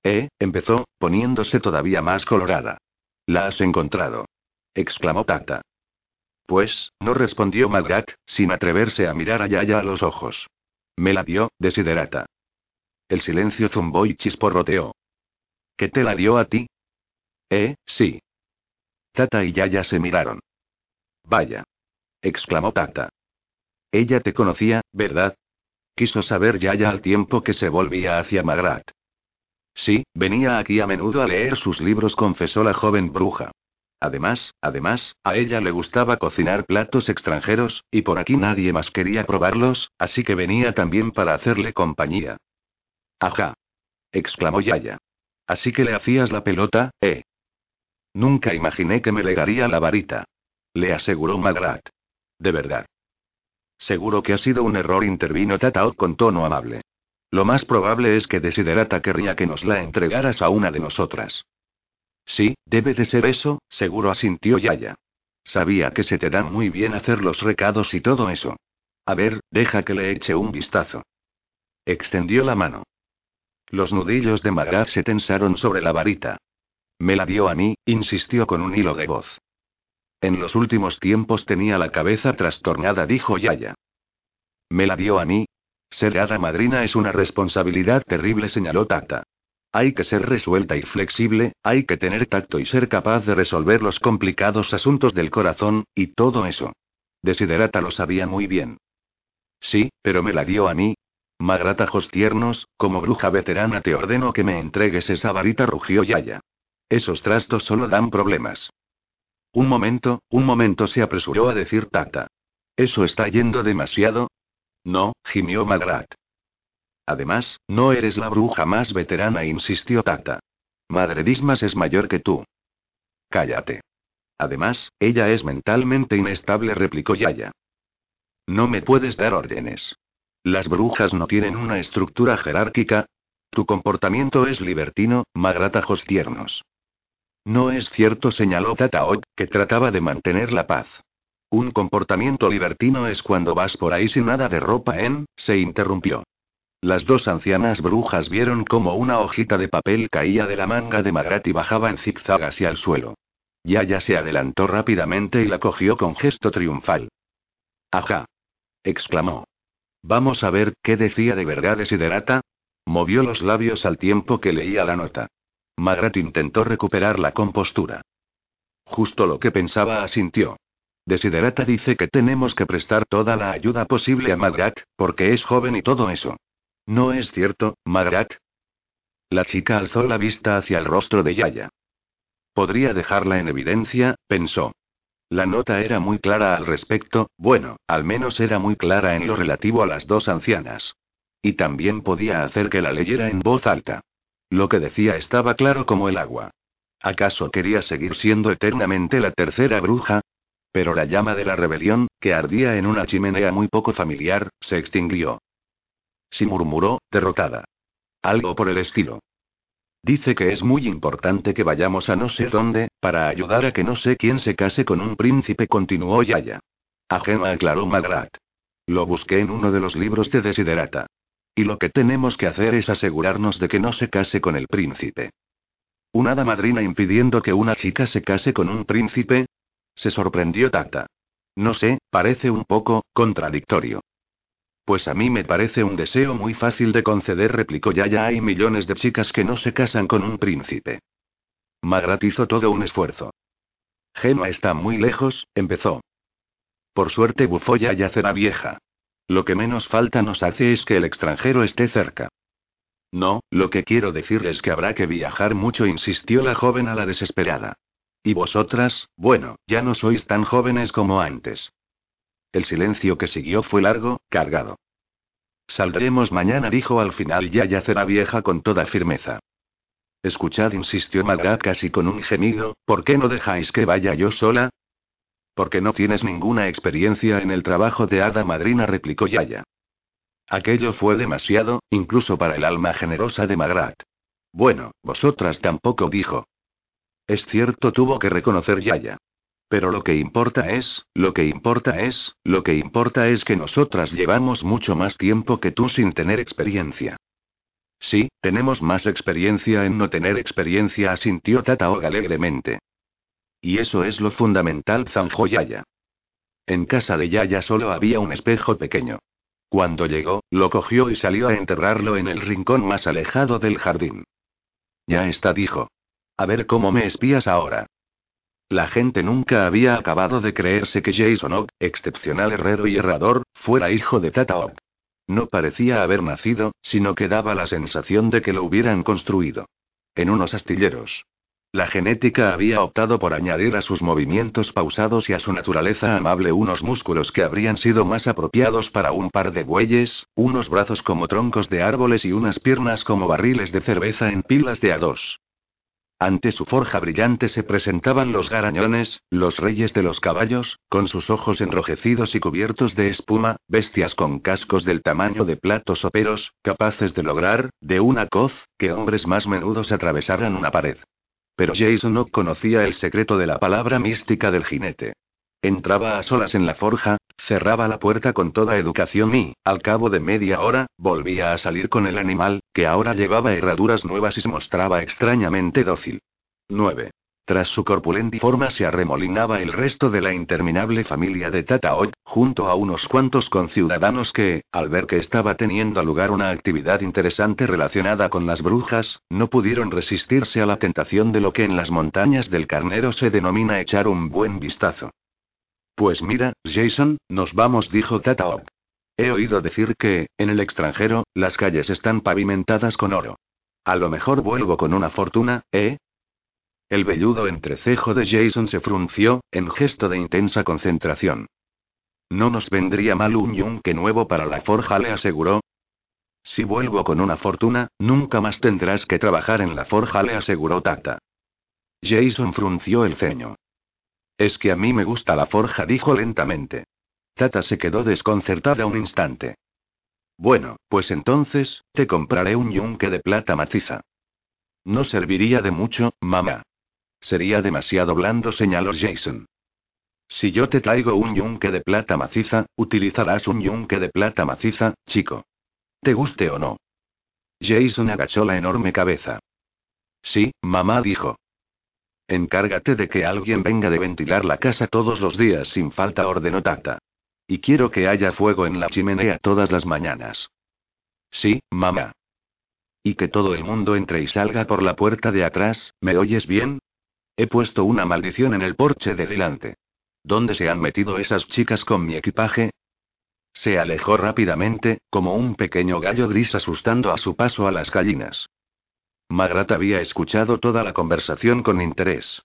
Eh, empezó, poniéndose todavía más colorada. La has encontrado. exclamó Tata. Pues, no respondió Magrat, sin atreverse a mirar a Yaya a los ojos. Me la dio, desiderata. El silencio zumbó y chisporroteó. ¿Qué te la dio a ti? Eh, sí. Tata y Yaya se miraron. Vaya. exclamó Tata. Ella te conocía, ¿verdad? Quiso saber Yaya al tiempo que se volvía hacia Magrat. Sí, venía aquí a menudo a leer sus libros, confesó la joven bruja. Además, además, a ella le gustaba cocinar platos extranjeros, y por aquí nadie más quería probarlos, así que venía también para hacerle compañía. Ajá. exclamó Yaya. Así que le hacías la pelota, ¿eh? Nunca imaginé que me legaría la varita. Le aseguró Magrat. De verdad. Seguro que ha sido un error, intervino Tataok con tono amable. Lo más probable es que Desiderata querría que nos la entregaras a una de nosotras. Sí, debe de ser eso, seguro asintió Yaya. Sabía que se te da muy bien hacer los recados y todo eso. A ver, deja que le eche un vistazo. Extendió la mano. Los nudillos de Magrat se tensaron sobre la varita. Me la dio a mí, insistió con un hilo de voz. En los últimos tiempos tenía la cabeza trastornada, dijo Yaya. Me la dio a mí. Ser hada madrina es una responsabilidad terrible, señaló Tata. Hay que ser resuelta y flexible, hay que tener tacto y ser capaz de resolver los complicados asuntos del corazón, y todo eso. Desiderata lo sabía muy bien. Sí, pero me la dio a mí. Magratajos tiernos, como bruja veterana te ordeno que me entregues esa varita, rugió Yaya. Esos trastos solo dan problemas. Un momento, un momento se apresuró a decir Tata. ¿Eso está yendo demasiado? No, gimió Magrat. Además, no eres la bruja más veterana, insistió Tata. Madre Dismas es mayor que tú. Cállate. Además, ella es mentalmente inestable, replicó Yaya. No me puedes dar órdenes. Las brujas no tienen una estructura jerárquica. Tu comportamiento es libertino, magratajos tiernos. No es cierto, señaló Tataok, que trataba de mantener la paz. Un comportamiento libertino es cuando vas por ahí sin nada de ropa en, se interrumpió. Las dos ancianas brujas vieron como una hojita de papel caía de la manga de Magrat y bajaba en zigzag hacia el suelo. Yaya se adelantó rápidamente y la cogió con gesto triunfal. Ajá. exclamó. Vamos a ver qué decía de verdad Desiderata. Movió los labios al tiempo que leía la nota. Magrat intentó recuperar la compostura. Justo lo que pensaba asintió. Desiderata dice que tenemos que prestar toda la ayuda posible a Magrat, porque es joven y todo eso. ¿No es cierto, Magrat? La chica alzó la vista hacia el rostro de Yaya. Podría dejarla en evidencia, pensó. La nota era muy clara al respecto, bueno, al menos era muy clara en lo relativo a las dos ancianas. Y también podía hacer que la leyera en voz alta. Lo que decía estaba claro como el agua. ¿Acaso quería seguir siendo eternamente la tercera bruja? Pero la llama de la rebelión, que ardía en una chimenea muy poco familiar, se extinguió. Sí murmuró, derrotada. Algo por el estilo. Dice que es muy importante que vayamos a no sé dónde, para ayudar a que no sé quién se case con un príncipe, continuó Yaya. Ajena aclaró Magrat. Lo busqué en uno de los libros de Desiderata. Y lo que tenemos que hacer es asegurarnos de que no se case con el príncipe. ¿Un hada madrina impidiendo que una chica se case con un príncipe? Se sorprendió Tata. No sé, parece un poco contradictorio. Pues a mí me parece un deseo muy fácil de conceder, replicó ya ya hay millones de chicas que no se casan con un príncipe. Magrat hizo todo un esfuerzo. Gemma está muy lejos, empezó. Por suerte bufó ya ya será vieja. Lo que menos falta nos hace es que el extranjero esté cerca. No, lo que quiero decir es que habrá que viajar mucho, insistió la joven a la desesperada. Y vosotras, bueno, ya no sois tan jóvenes como antes. El silencio que siguió fue largo, cargado. Saldremos mañana, dijo al final ya yacerá vieja con toda firmeza. Escuchad, insistió Magrat casi con un gemido, ¿por qué no dejáis que vaya yo sola? Porque no tienes ninguna experiencia en el trabajo de hada madrina, replicó Yaya. Aquello fue demasiado, incluso para el alma generosa de Magrat. Bueno, vosotras tampoco, dijo. Es cierto, tuvo que reconocer Yaya. Pero lo que importa es, lo que importa es, lo que importa es que nosotras llevamos mucho más tiempo que tú sin tener experiencia. Sí, tenemos más experiencia en no tener experiencia, asintió Tataog alegremente. Y eso es lo fundamental, zanjó Yaya. En casa de Yaya solo había un espejo pequeño. Cuando llegó, lo cogió y salió a enterrarlo en el rincón más alejado del jardín. Ya está, dijo. A ver cómo me espías ahora. La gente nunca había acabado de creerse que Jason Oak, excepcional herrero y herrador, fuera hijo de Tata Oak. No parecía haber nacido, sino que daba la sensación de que lo hubieran construido. En unos astilleros. La genética había optado por añadir a sus movimientos pausados y a su naturaleza amable unos músculos que habrían sido más apropiados para un par de bueyes, unos brazos como troncos de árboles y unas piernas como barriles de cerveza en pilas de a dos. Ante su forja brillante se presentaban los garañones, los reyes de los caballos, con sus ojos enrojecidos y cubiertos de espuma, bestias con cascos del tamaño de platos operos, capaces de lograr, de una coz, que hombres más menudos atravesaran una pared. Pero Jason no conocía el secreto de la palabra mística del jinete. Entraba a solas en la forja, cerraba la puerta con toda educación y, al cabo de media hora, volvía a salir con el animal, que ahora llevaba herraduras nuevas y se mostraba extrañamente dócil. 9. Tras su corpulenta forma se arremolinaba el resto de la interminable familia de Tataoy, junto a unos cuantos conciudadanos que, al ver que estaba teniendo lugar una actividad interesante relacionada con las brujas, no pudieron resistirse a la tentación de lo que en las montañas del carnero se denomina echar un buen vistazo. Pues mira, Jason, nos vamos, dijo Tataoy. He oído decir que, en el extranjero, las calles están pavimentadas con oro. A lo mejor vuelvo con una fortuna, ¿eh? El velludo entrecejo de Jason se frunció, en gesto de intensa concentración. No nos vendría mal un yunque nuevo para la forja, le aseguró. Si vuelvo con una fortuna, nunca más tendrás que trabajar en la forja, le aseguró Tata. Jason frunció el ceño. Es que a mí me gusta la forja, dijo lentamente. Tata se quedó desconcertada un instante. Bueno, pues entonces, te compraré un yunque de plata maciza. No serviría de mucho, mamá. Sería demasiado blando, señaló Jason. Si yo te traigo un yunque de plata maciza, utilizarás un yunque de plata maciza, chico. ¿Te guste o no? Jason agachó la enorme cabeza. Sí, mamá dijo. Encárgate de que alguien venga de ventilar la casa todos los días sin falta, ordenó Tata. Y quiero que haya fuego en la chimenea todas las mañanas. Sí, mamá. Y que todo el mundo entre y salga por la puerta de atrás, ¿me oyes bien? He puesto una maldición en el porche de delante. ¿Dónde se han metido esas chicas con mi equipaje? Se alejó rápidamente, como un pequeño gallo gris asustando a su paso a las gallinas. Magrat había escuchado toda la conversación con interés.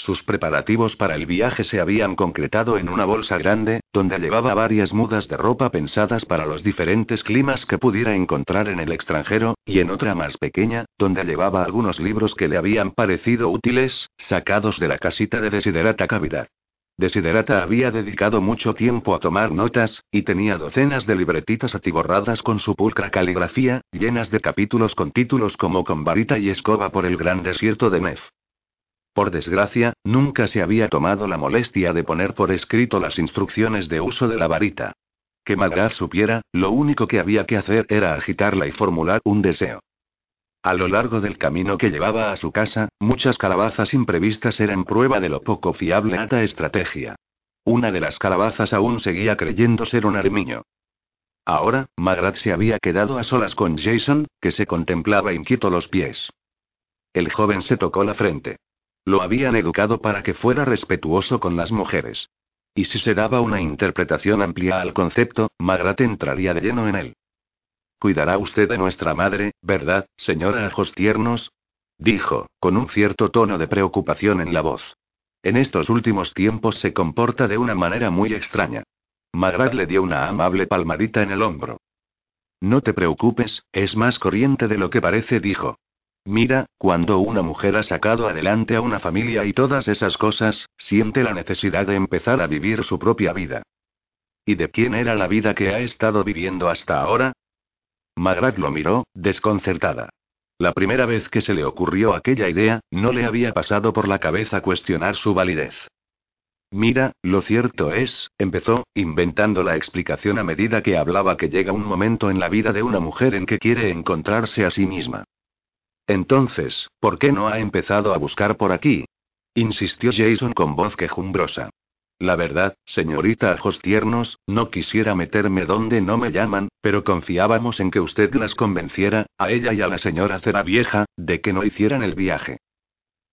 Sus preparativos para el viaje se habían concretado en una bolsa grande, donde llevaba varias mudas de ropa pensadas para los diferentes climas que pudiera encontrar en el extranjero, y en otra más pequeña, donde llevaba algunos libros que le habían parecido útiles, sacados de la casita de Desiderata Cavidad. Desiderata había dedicado mucho tiempo a tomar notas, y tenía docenas de libretitas atiborradas con su pulcra caligrafía, llenas de capítulos con títulos como Con varita y escoba por el gran desierto de Nef. Por desgracia, nunca se había tomado la molestia de poner por escrito las instrucciones de uso de la varita. Que Magrat supiera, lo único que había que hacer era agitarla y formular un deseo. A lo largo del camino que llevaba a su casa, muchas calabazas imprevistas eran prueba de lo poco fiable ata estrategia. Una de las calabazas aún seguía creyendo ser un armiño. Ahora, Magrat se había quedado a solas con Jason, que se contemplaba inquieto los pies. El joven se tocó la frente. Lo habían educado para que fuera respetuoso con las mujeres. Y si se daba una interpretación amplia al concepto, Magrat entraría de lleno en él. Cuidará usted de nuestra madre, ¿verdad, señora Ajos Tiernos? Dijo, con un cierto tono de preocupación en la voz. En estos últimos tiempos se comporta de una manera muy extraña. Magrat le dio una amable palmadita en el hombro. No te preocupes, es más corriente de lo que parece, dijo. Mira, cuando una mujer ha sacado adelante a una familia y todas esas cosas, siente la necesidad de empezar a vivir su propia vida. ¿Y de quién era la vida que ha estado viviendo hasta ahora? Magrat lo miró, desconcertada. La primera vez que se le ocurrió aquella idea, no le había pasado por la cabeza cuestionar su validez. Mira, lo cierto es, empezó, inventando la explicación a medida que hablaba que llega un momento en la vida de una mujer en que quiere encontrarse a sí misma. Entonces, ¿por qué no ha empezado a buscar por aquí? insistió Jason con voz quejumbrosa. La verdad, señorita Ajos Tiernos, no quisiera meterme donde no me llaman, pero confiábamos en que usted las convenciera, a ella y a la señora Cera Vieja, de que no hicieran el viaje.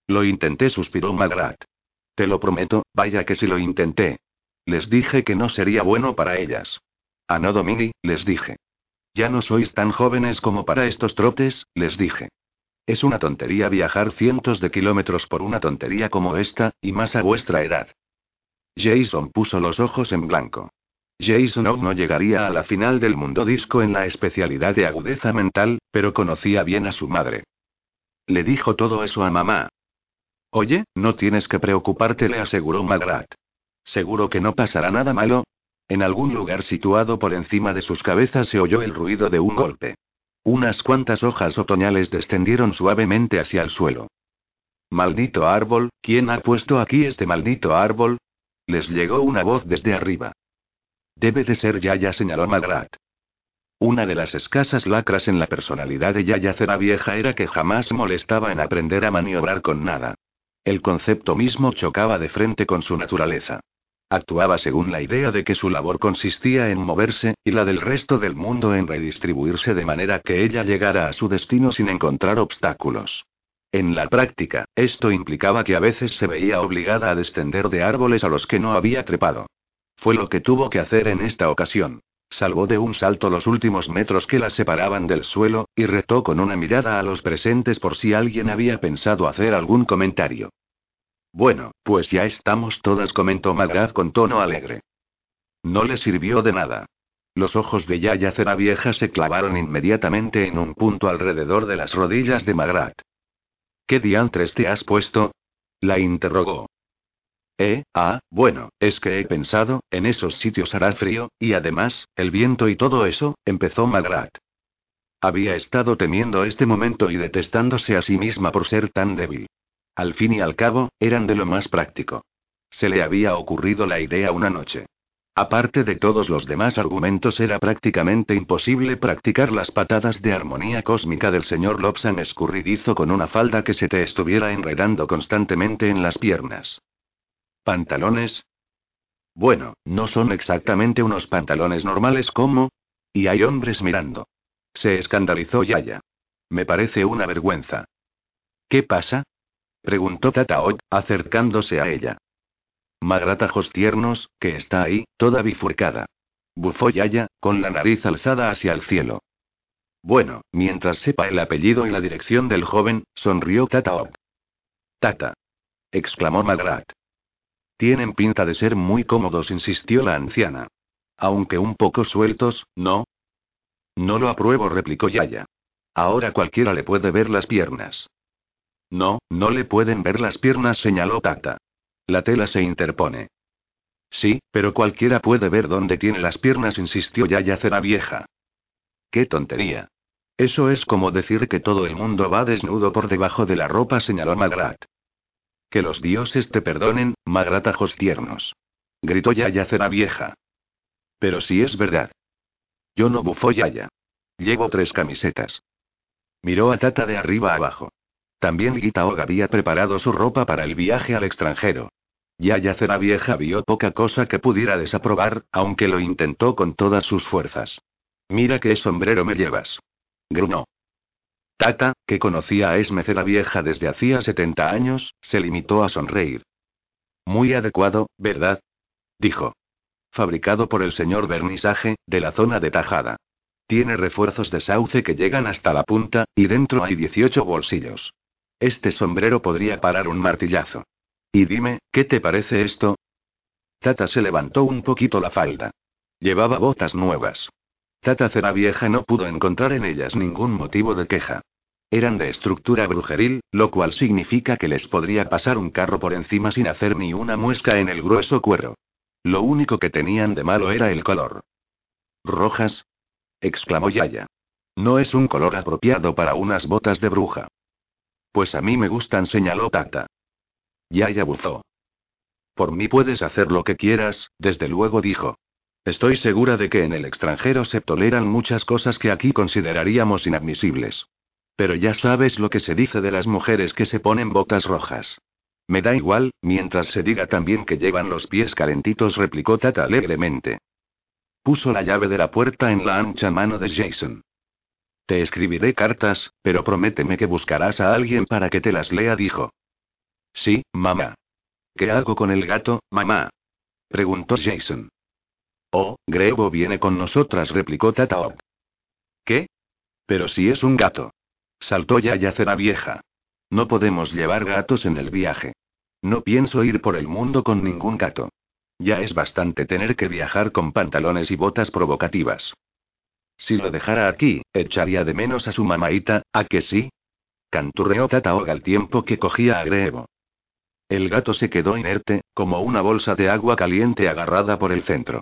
Lo intenté, suspiró Magrat. Te lo prometo, vaya que si lo intenté. Les dije que no sería bueno para ellas. A no Domini, les dije. Ya no sois tan jóvenes como para estos trotes, les dije. Es una tontería viajar cientos de kilómetros por una tontería como esta, y más a vuestra edad. Jason puso los ojos en blanco. Jason no llegaría a la final del mundo disco en la especialidad de agudeza mental, pero conocía bien a su madre. Le dijo todo eso a mamá. Oye, no tienes que preocuparte, le aseguró Magrat. Seguro que no pasará nada malo. En algún lugar situado por encima de sus cabezas se oyó el ruido de un golpe. Unas cuantas hojas otoñales descendieron suavemente hacia el suelo. Maldito árbol, ¿quién ha puesto aquí este maldito árbol? Les llegó una voz desde arriba. Debe de ser Yaya, señaló Magrat. Una de las escasas lacras en la personalidad de Yaya Vieja era que jamás molestaba en aprender a maniobrar con nada. El concepto mismo chocaba de frente con su naturaleza. Actuaba según la idea de que su labor consistía en moverse, y la del resto del mundo en redistribuirse de manera que ella llegara a su destino sin encontrar obstáculos. En la práctica, esto implicaba que a veces se veía obligada a descender de árboles a los que no había trepado. Fue lo que tuvo que hacer en esta ocasión. Salvó de un salto los últimos metros que la separaban del suelo, y retó con una mirada a los presentes por si alguien había pensado hacer algún comentario. Bueno, pues ya estamos todas, comentó Magrat con tono alegre. No le sirvió de nada. Los ojos de Yaya Cera Vieja se clavaron inmediatamente en un punto alrededor de las rodillas de Magrat. ¿Qué diantres te has puesto? La interrogó. Eh, ah, bueno, es que he pensado, en esos sitios hará frío, y además, el viento y todo eso, empezó Magrat. Había estado temiendo este momento y detestándose a sí misma por ser tan débil. Al fin y al cabo, eran de lo más práctico. Se le había ocurrido la idea una noche. Aparte de todos los demás argumentos, era prácticamente imposible practicar las patadas de armonía cósmica del señor Lobsan escurridizo con una falda que se te estuviera enredando constantemente en las piernas. ¿Pantalones? Bueno, no son exactamente unos pantalones normales como... Y hay hombres mirando. Se escandalizó Yaya. Me parece una vergüenza. ¿Qué pasa? Preguntó Tataot, acercándose a ella. Magratajos tiernos, que está ahí, toda bifurcada. Bufó Yaya, con la nariz alzada hacia el cielo. Bueno, mientras sepa el apellido y la dirección del joven, sonrió Tataok. Tata. exclamó Magrat. Tienen pinta de ser muy cómodos, insistió la anciana. Aunque un poco sueltos, ¿no? No lo apruebo, replicó Yaya. Ahora cualquiera le puede ver las piernas. No, no le pueden ver las piernas, señaló Tata. La tela se interpone. Sí, pero cualquiera puede ver dónde tiene las piernas, insistió Yaya Cera Vieja. ¡Qué tontería! Eso es como decir que todo el mundo va desnudo por debajo de la ropa, señaló Magrat. Que los dioses te perdonen, magratajos tiernos. Gritó Yaya Cera Vieja. Pero si es verdad. Yo no bufó Yaya. Llevo tres camisetas. Miró a Tata de arriba abajo. También Gitaog había preparado su ropa para el viaje al extranjero. Yaya Cera Vieja vio poca cosa que pudiera desaprobar, aunque lo intentó con todas sus fuerzas. Mira qué sombrero me llevas. Grunó. Tata, que conocía a Esme Cera Vieja desde hacía 70 años, se limitó a sonreír. Muy adecuado, ¿verdad? Dijo. Fabricado por el señor Vernisaje, de la zona de Tajada. Tiene refuerzos de sauce que llegan hasta la punta, y dentro hay 18 bolsillos. Este sombrero podría parar un martillazo. Y dime, ¿qué te parece esto? Tata se levantó un poquito la falda. Llevaba botas nuevas. Tata Cera Vieja no pudo encontrar en ellas ningún motivo de queja. Eran de estructura brujeril, lo cual significa que les podría pasar un carro por encima sin hacer ni una muesca en el grueso cuero. Lo único que tenían de malo era el color. ¿Rojas? exclamó Yaya. No es un color apropiado para unas botas de bruja. Pues a mí me gustan, señaló Tata. Yaya buzó. Por mí puedes hacer lo que quieras, desde luego dijo. Estoy segura de que en el extranjero se toleran muchas cosas que aquí consideraríamos inadmisibles. Pero ya sabes lo que se dice de las mujeres que se ponen botas rojas. Me da igual, mientras se diga también que llevan los pies calentitos, replicó Tata alegremente. Puso la llave de la puerta en la ancha mano de Jason. Te escribiré cartas, pero prométeme que buscarás a alguien para que te las lea, dijo. Sí, mamá. ¿Qué hago con el gato, mamá? preguntó Jason. Oh, Grebo viene con nosotras, replicó Tataok. ¿Qué? Pero si es un gato. Saltó Yaya Cera vieja. No podemos llevar gatos en el viaje. No pienso ir por el mundo con ningún gato. Ya es bastante tener que viajar con pantalones y botas provocativas. Si lo dejara aquí, echaría de menos a su mamaita, ¿a que sí? Canturreó Tataoga al tiempo que cogía a Grevo. El gato se quedó inerte, como una bolsa de agua caliente agarrada por el centro.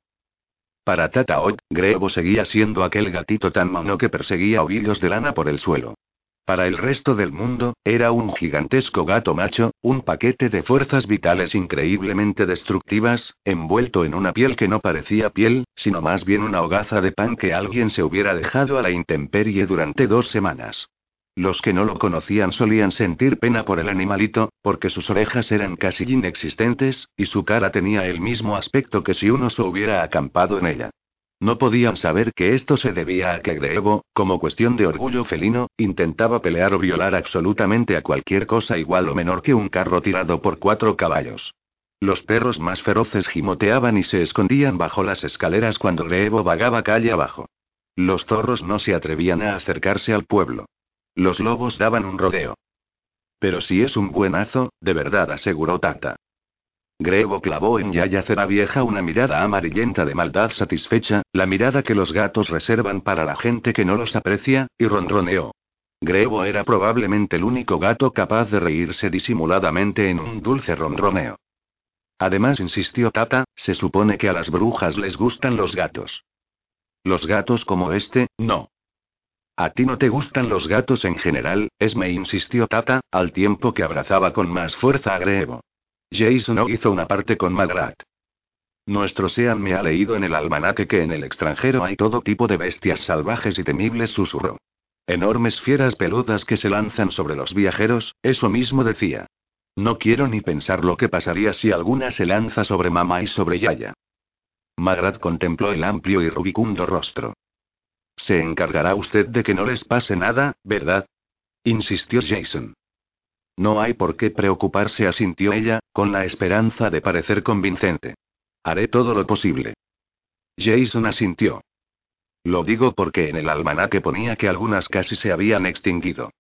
Para Tataog, Grevo seguía siendo aquel gatito tan mono que perseguía ovillos de lana por el suelo. Para el resto del mundo, era un gigantesco gato macho, un paquete de fuerzas vitales increíblemente destructivas, envuelto en una piel que no parecía piel, sino más bien una hogaza de pan que alguien se hubiera dejado a la intemperie durante dos semanas. Los que no lo conocían solían sentir pena por el animalito, porque sus orejas eran casi inexistentes, y su cara tenía el mismo aspecto que si uno se hubiera acampado en ella. No podían saber que esto se debía a que Grevo, como cuestión de orgullo felino, intentaba pelear o violar absolutamente a cualquier cosa igual o menor que un carro tirado por cuatro caballos. Los perros más feroces gimoteaban y se escondían bajo las escaleras cuando Grevo vagaba calle abajo. Los zorros no se atrevían a acercarse al pueblo. Los lobos daban un rodeo. Pero si es un buenazo, de verdad aseguró Tata. Grevo clavó en Yaya Cera Vieja una mirada amarillenta de maldad satisfecha, la mirada que los gatos reservan para la gente que no los aprecia, y ronroneó. Grevo era probablemente el único gato capaz de reírse disimuladamente en un dulce ronroneo. Además, insistió Tata, se supone que a las brujas les gustan los gatos. Los gatos como este, no. A ti no te gustan los gatos en general, es me insistió Tata, al tiempo que abrazaba con más fuerza a Grevo. Jason no hizo una parte con Magrat. Nuestro Sean me ha leído en el almanaque que en el extranjero hay todo tipo de bestias salvajes y temibles, susurró. Enormes fieras peludas que se lanzan sobre los viajeros, eso mismo decía. No quiero ni pensar lo que pasaría si alguna se lanza sobre mamá y sobre Yaya. Magrat contempló el amplio y rubicundo rostro. Se encargará usted de que no les pase nada, ¿verdad? insistió Jason. No hay por qué preocuparse, asintió ella, con la esperanza de parecer convincente. Haré todo lo posible. Jason asintió. Lo digo porque en el almanaque ponía que algunas casi se habían extinguido.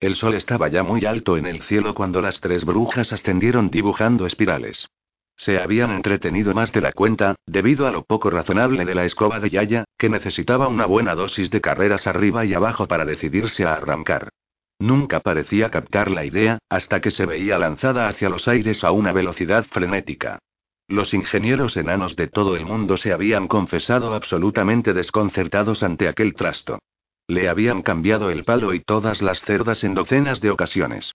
El sol estaba ya muy alto en el cielo cuando las tres brujas ascendieron dibujando espirales. Se habían entretenido más de la cuenta, debido a lo poco razonable de la escoba de Yaya, que necesitaba una buena dosis de carreras arriba y abajo para decidirse a arrancar. Nunca parecía captar la idea, hasta que se veía lanzada hacia los aires a una velocidad frenética. Los ingenieros enanos de todo el mundo se habían confesado absolutamente desconcertados ante aquel trasto. Le habían cambiado el palo y todas las cerdas en docenas de ocasiones.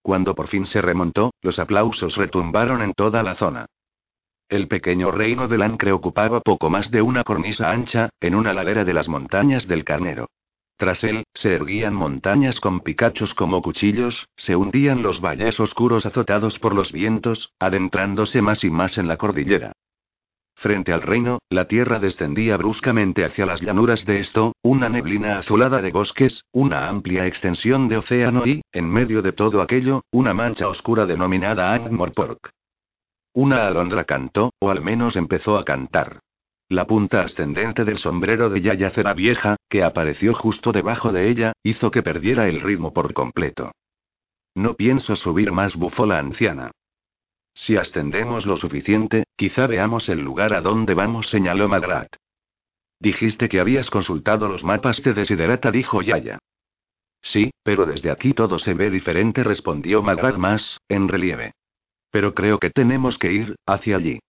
Cuando por fin se remontó, los aplausos retumbaron en toda la zona. El pequeño reino de Lancre ocupaba poco más de una cornisa ancha, en una ladera de las montañas del Carnero. Tras él, se erguían montañas con picachos como cuchillos, se hundían los valles oscuros azotados por los vientos, adentrándose más y más en la cordillera. Frente al reino, la tierra descendía bruscamente hacia las llanuras de esto, una neblina azulada de bosques, una amplia extensión de océano y, en medio de todo aquello, una mancha oscura denominada Angmorpork. Una alondra cantó, o al menos empezó a cantar. La punta ascendente del sombrero de Yaya Cera Vieja, que apareció justo debajo de ella, hizo que perdiera el ritmo por completo. No pienso subir más, bufó la anciana. Si ascendemos lo suficiente, quizá veamos el lugar a donde vamos, señaló Magrat. Dijiste que habías consultado los mapas de Desiderata, dijo Yaya. Sí, pero desde aquí todo se ve diferente, respondió Magrat más, en relieve. Pero creo que tenemos que ir, hacia allí.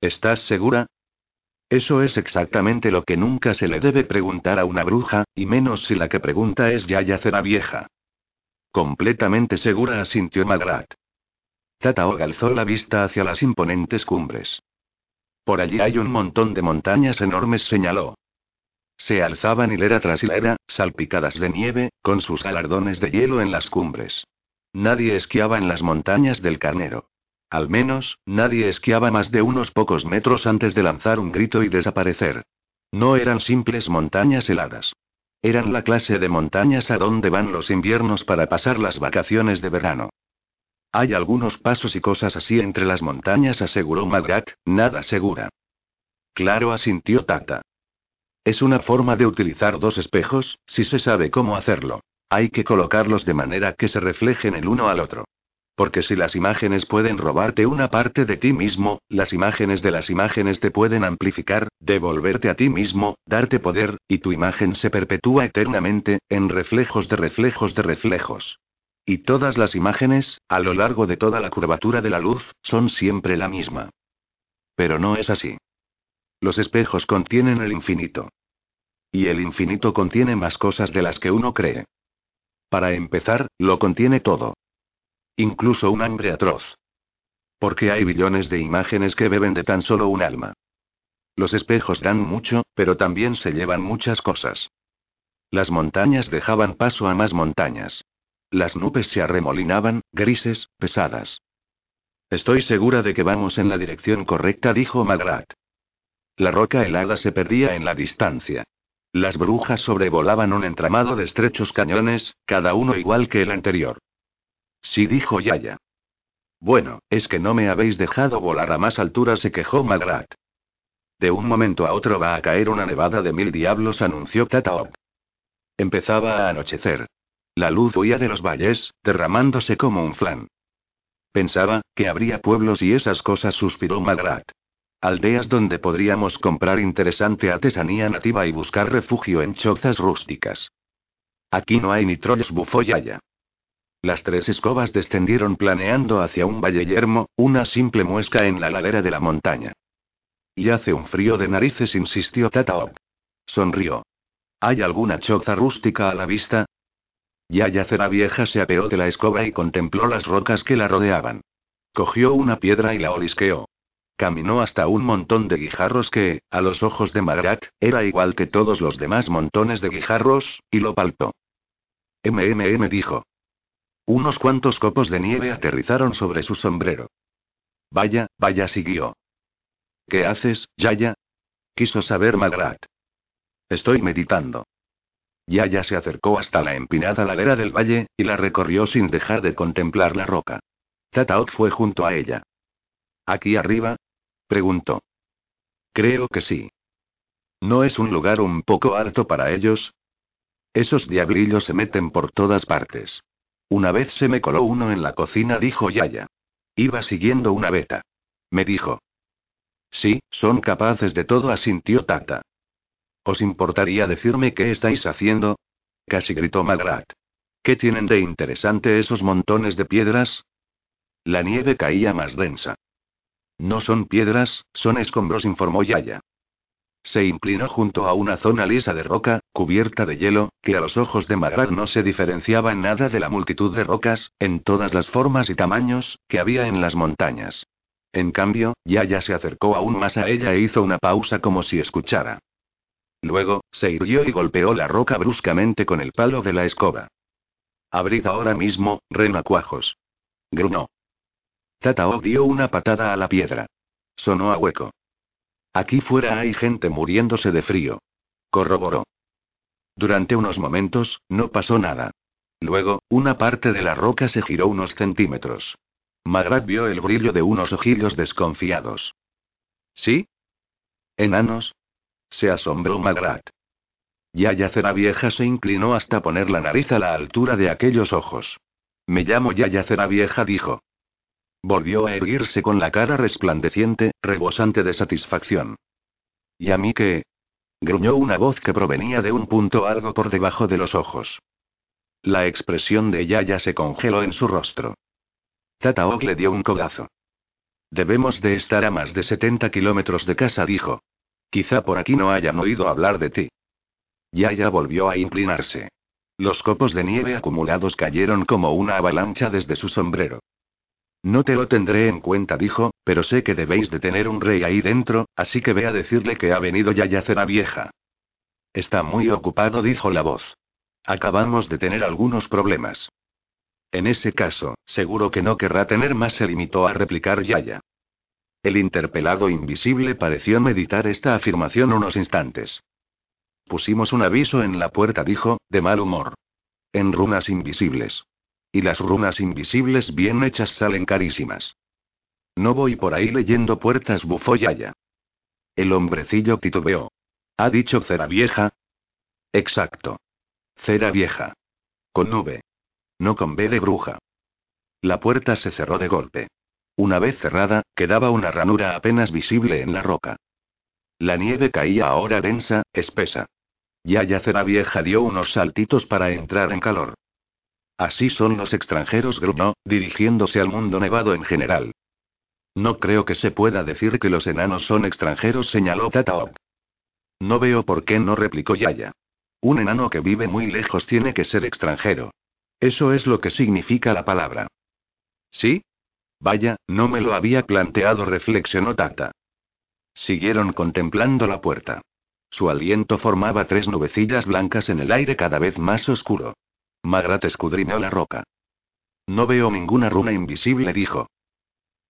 ¿Estás segura? Eso es exactamente lo que nunca se le debe preguntar a una bruja, y menos si la que pregunta es Yaya Cera Vieja. Completamente segura, asintió Magrat. Tataog alzó la vista hacia las imponentes cumbres. Por allí hay un montón de montañas enormes, señaló. Se alzaban hilera tras hilera, salpicadas de nieve, con sus galardones de hielo en las cumbres. Nadie esquiaba en las montañas del Carnero. Al menos, nadie esquiaba más de unos pocos metros antes de lanzar un grito y desaparecer. No eran simples montañas heladas. Eran la clase de montañas a donde van los inviernos para pasar las vacaciones de verano. Hay algunos pasos y cosas así entre las montañas, aseguró Magrat, nada segura. Claro, asintió Tata. Es una forma de utilizar dos espejos, si se sabe cómo hacerlo. Hay que colocarlos de manera que se reflejen el uno al otro. Porque si las imágenes pueden robarte una parte de ti mismo, las imágenes de las imágenes te pueden amplificar, devolverte a ti mismo, darte poder, y tu imagen se perpetúa eternamente, en reflejos de reflejos de reflejos. Y todas las imágenes, a lo largo de toda la curvatura de la luz, son siempre la misma. Pero no es así. Los espejos contienen el infinito. Y el infinito contiene más cosas de las que uno cree. Para empezar, lo contiene todo. Incluso un hambre atroz. Porque hay billones de imágenes que beben de tan solo un alma. Los espejos dan mucho, pero también se llevan muchas cosas. Las montañas dejaban paso a más montañas. Las nubes se arremolinaban, grises, pesadas. Estoy segura de que vamos en la dirección correcta, dijo Magrat. La roca helada se perdía en la distancia. Las brujas sobrevolaban un entramado de estrechos cañones, cada uno igual que el anterior. Sí, dijo Yaya. Bueno, es que no me habéis dejado volar a más altura, se quejó Magrat. De un momento a otro va a caer una nevada de mil diablos, anunció Tataop. Empezaba a anochecer. La luz huía de los valles, derramándose como un flan. Pensaba, que habría pueblos y esas cosas, suspiró Magrat. Aldeas donde podríamos comprar interesante artesanía nativa y buscar refugio en chozas rústicas. Aquí no hay ni trollos, bufó Yaya. Las tres escobas descendieron planeando hacia un valle yermo, una simple muesca en la ladera de la montaña. Y hace un frío de narices, insistió Tataop. Sonrió. ¿Hay alguna choza rústica a la vista? Yaya Cera Vieja se apeó de la escoba y contempló las rocas que la rodeaban. Cogió una piedra y la olisqueó. Caminó hasta un montón de guijarros que, a los ojos de Magrat, era igual que todos los demás montones de guijarros, y lo palpó. MMM dijo. Unos cuantos copos de nieve aterrizaron sobre su sombrero. Vaya, vaya, siguió. ¿Qué haces, Yaya? Quiso saber Magrat. Estoy meditando. Yaya se acercó hasta la empinada ladera del valle, y la recorrió sin dejar de contemplar la roca. Tataok fue junto a ella. ¿Aquí arriba? preguntó. Creo que sí. ¿No es un lugar un poco alto para ellos? Esos diablillos se meten por todas partes. Una vez se me coló uno en la cocina, dijo Yaya. Iba siguiendo una beta. Me dijo. Sí, son capaces de todo, asintió Tata. ¿Os importaría decirme qué estáis haciendo? Casi gritó Magrat. ¿Qué tienen de interesante esos montones de piedras? La nieve caía más densa. No son piedras, son escombros, informó Yaya. Se inclinó junto a una zona lisa de roca, cubierta de hielo, que a los ojos de Magrat no se diferenciaba en nada de la multitud de rocas, en todas las formas y tamaños, que había en las montañas. En cambio, Yaya se acercó aún más a ella e hizo una pausa como si escuchara. Luego, se irguió y golpeó la roca bruscamente con el palo de la escoba. Abrid ahora mismo, renacuajos. Grunó. Tatao dio una patada a la piedra. Sonó a hueco. Aquí fuera hay gente muriéndose de frío. Corroboró. Durante unos momentos, no pasó nada. Luego, una parte de la roca se giró unos centímetros. Magrat vio el brillo de unos ojillos desconfiados. ¿Sí? ¿Enanos? Se asombró Magrat. Yaya Cera Vieja se inclinó hasta poner la nariz a la altura de aquellos ojos. Me llamo Yaya Cera Vieja, dijo. Volvió a erguirse con la cara resplandeciente, rebosante de satisfacción. ¿Y a mí qué? gruñó una voz que provenía de un punto algo por debajo de los ojos. La expresión de Yaya se congeló en su rostro. Tataok le dio un codazo. Debemos de estar a más de 70 kilómetros de casa, dijo. Quizá por aquí no hayan oído hablar de ti. Yaya volvió a inclinarse. Los copos de nieve acumulados cayeron como una avalancha desde su sombrero. No te lo tendré en cuenta, dijo, pero sé que debéis de tener un rey ahí dentro, así que ve a decirle que ha venido ya Cera Vieja. Está muy ocupado, dijo la voz. Acabamos de tener algunos problemas. En ese caso, seguro que no querrá tener más, se limitó a replicar Yaya. El interpelado invisible pareció meditar esta afirmación unos instantes. Pusimos un aviso en la puerta, dijo, de mal humor. En runas invisibles. Y las runas invisibles bien hechas salen carísimas. No voy por ahí leyendo puertas, bufó Yaya. El hombrecillo titubeó. ¿Ha dicho cera vieja? Exacto. Cera vieja. Con V. No con B de bruja. La puerta se cerró de golpe. Una vez cerrada, quedaba una ranura apenas visible en la roca. La nieve caía ahora densa, espesa. Yaya Cera Vieja dio unos saltitos para entrar en calor. Así son los extranjeros, gruñó, dirigiéndose al mundo nevado en general. No creo que se pueda decir que los enanos son extranjeros, señaló Tataok. No veo por qué no replicó Yaya. Un enano que vive muy lejos tiene que ser extranjero. Eso es lo que significa la palabra. ¿Sí? Vaya, no me lo había planteado, reflexionó Tata. Siguieron contemplando la puerta. Su aliento formaba tres nubecillas blancas en el aire cada vez más oscuro. Magrat escudriñó la roca. No veo ninguna runa invisible, dijo.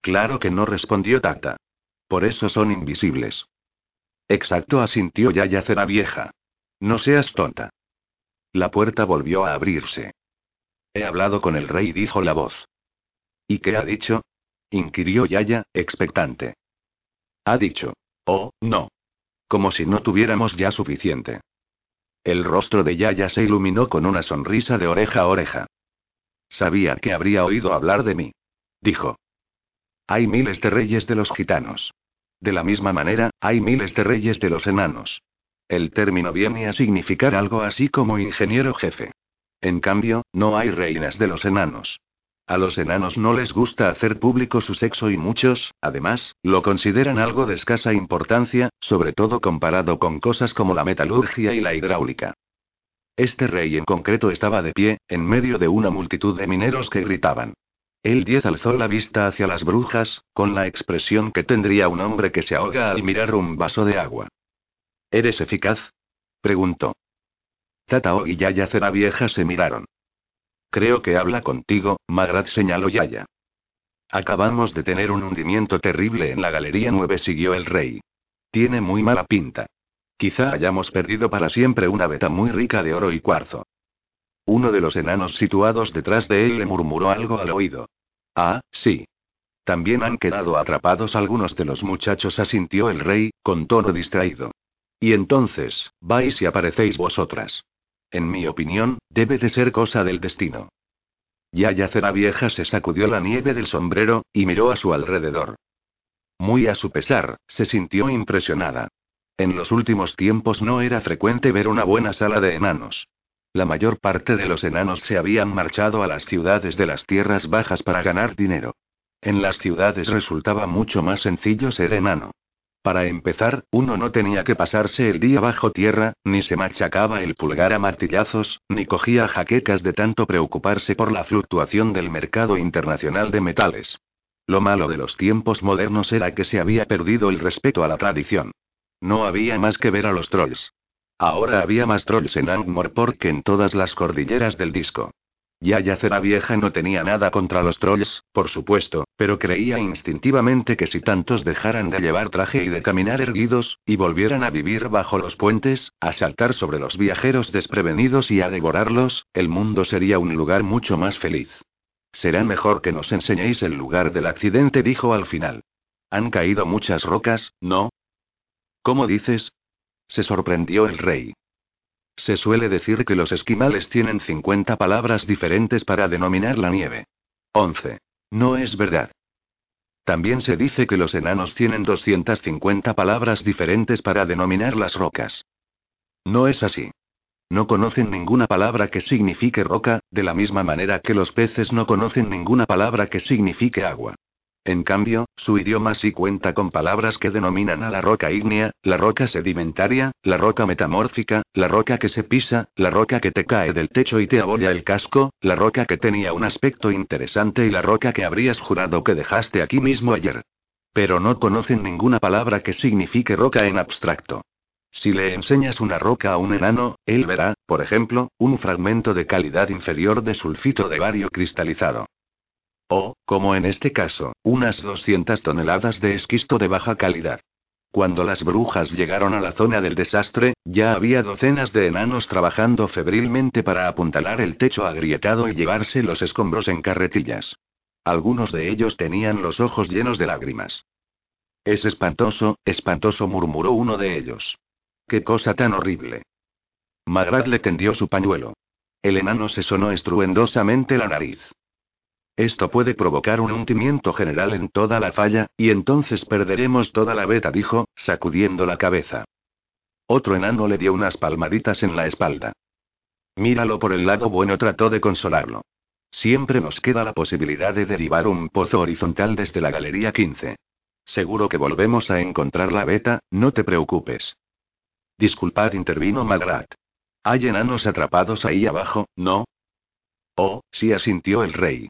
Claro que no respondió Tata. Por eso son invisibles. Exacto, asintió Yaya Cera Vieja. No seas tonta. La puerta volvió a abrirse. He hablado con el rey, dijo la voz. ¿Y qué ha dicho? inquirió Yaya, expectante. Ha dicho. Oh, no. Como si no tuviéramos ya suficiente. El rostro de Yaya se iluminó con una sonrisa de oreja a oreja. Sabía que habría oído hablar de mí. Dijo. Hay miles de reyes de los gitanos. De la misma manera, hay miles de reyes de los enanos. El término viene a significar algo así como ingeniero jefe. En cambio, no hay reinas de los enanos. A los enanos no les gusta hacer público su sexo y muchos, además, lo consideran algo de escasa importancia, sobre todo comparado con cosas como la metalurgia y la hidráulica. Este rey en concreto estaba de pie, en medio de una multitud de mineros que gritaban. El 10 alzó la vista hacia las brujas, con la expresión que tendría un hombre que se ahoga al mirar un vaso de agua. ¿Eres eficaz? preguntó. Tatao y Yaya Cera Vieja se miraron. Creo que habla contigo, Magrat señaló Yaya. Acabamos de tener un hundimiento terrible en la Galería 9, siguió el rey. Tiene muy mala pinta. Quizá hayamos perdido para siempre una veta muy rica de oro y cuarzo. Uno de los enanos situados detrás de él le murmuró algo al oído. Ah, sí. También han quedado atrapados algunos de los muchachos, asintió el rey, con tono distraído. Y entonces, vais y aparecéis vosotras. En mi opinión, debe de ser cosa del destino. Yaya Cera Vieja se sacudió la nieve del sombrero, y miró a su alrededor. Muy a su pesar, se sintió impresionada. En los últimos tiempos no era frecuente ver una buena sala de enanos. La mayor parte de los enanos se habían marchado a las ciudades de las tierras bajas para ganar dinero. En las ciudades resultaba mucho más sencillo ser enano. Para empezar, uno no tenía que pasarse el día bajo tierra, ni se machacaba el pulgar a martillazos, ni cogía jaquecas de tanto preocuparse por la fluctuación del mercado internacional de metales. Lo malo de los tiempos modernos era que se había perdido el respeto a la tradición. No había más que ver a los trolls. Ahora había más trolls en Angmorpork que en todas las cordilleras del disco. Yaya Cera Vieja no tenía nada contra los trolls, por supuesto, pero creía instintivamente que si tantos dejaran de llevar traje y de caminar erguidos, y volvieran a vivir bajo los puentes, a saltar sobre los viajeros desprevenidos y a devorarlos, el mundo sería un lugar mucho más feliz. Será mejor que nos enseñéis el lugar del accidente, dijo al final. Han caído muchas rocas, ¿no? ¿Cómo dices? Se sorprendió el rey. Se suele decir que los esquimales tienen 50 palabras diferentes para denominar la nieve. 11. No es verdad. También se dice que los enanos tienen 250 palabras diferentes para denominar las rocas. No es así. No conocen ninguna palabra que signifique roca, de la misma manera que los peces no conocen ninguna palabra que signifique agua. En cambio, su idioma sí cuenta con palabras que denominan a la roca ígnea, la roca sedimentaria, la roca metamórfica, la roca que se pisa, la roca que te cae del techo y te abolla el casco, la roca que tenía un aspecto interesante y la roca que habrías jurado que dejaste aquí mismo ayer. Pero no conocen ninguna palabra que signifique roca en abstracto. Si le enseñas una roca a un enano, él verá, por ejemplo, un fragmento de calidad inferior de sulfito de bario cristalizado. O, como en este caso, unas 200 toneladas de esquisto de baja calidad. Cuando las brujas llegaron a la zona del desastre, ya había docenas de enanos trabajando febrilmente para apuntalar el techo agrietado y llevarse los escombros en carretillas. Algunos de ellos tenían los ojos llenos de lágrimas. Es espantoso, espantoso, murmuró uno de ellos. Qué cosa tan horrible. Magrat le tendió su pañuelo. El enano se sonó estruendosamente la nariz. Esto puede provocar un hundimiento general en toda la falla, y entonces perderemos toda la beta, dijo, sacudiendo la cabeza. Otro enano le dio unas palmaditas en la espalda. Míralo por el lado bueno, trató de consolarlo. Siempre nos queda la posibilidad de derivar un pozo horizontal desde la galería 15. Seguro que volvemos a encontrar la beta, no te preocupes. Disculpad, intervino Magrat. Hay enanos atrapados ahí abajo, ¿no? Oh, sí asintió el rey.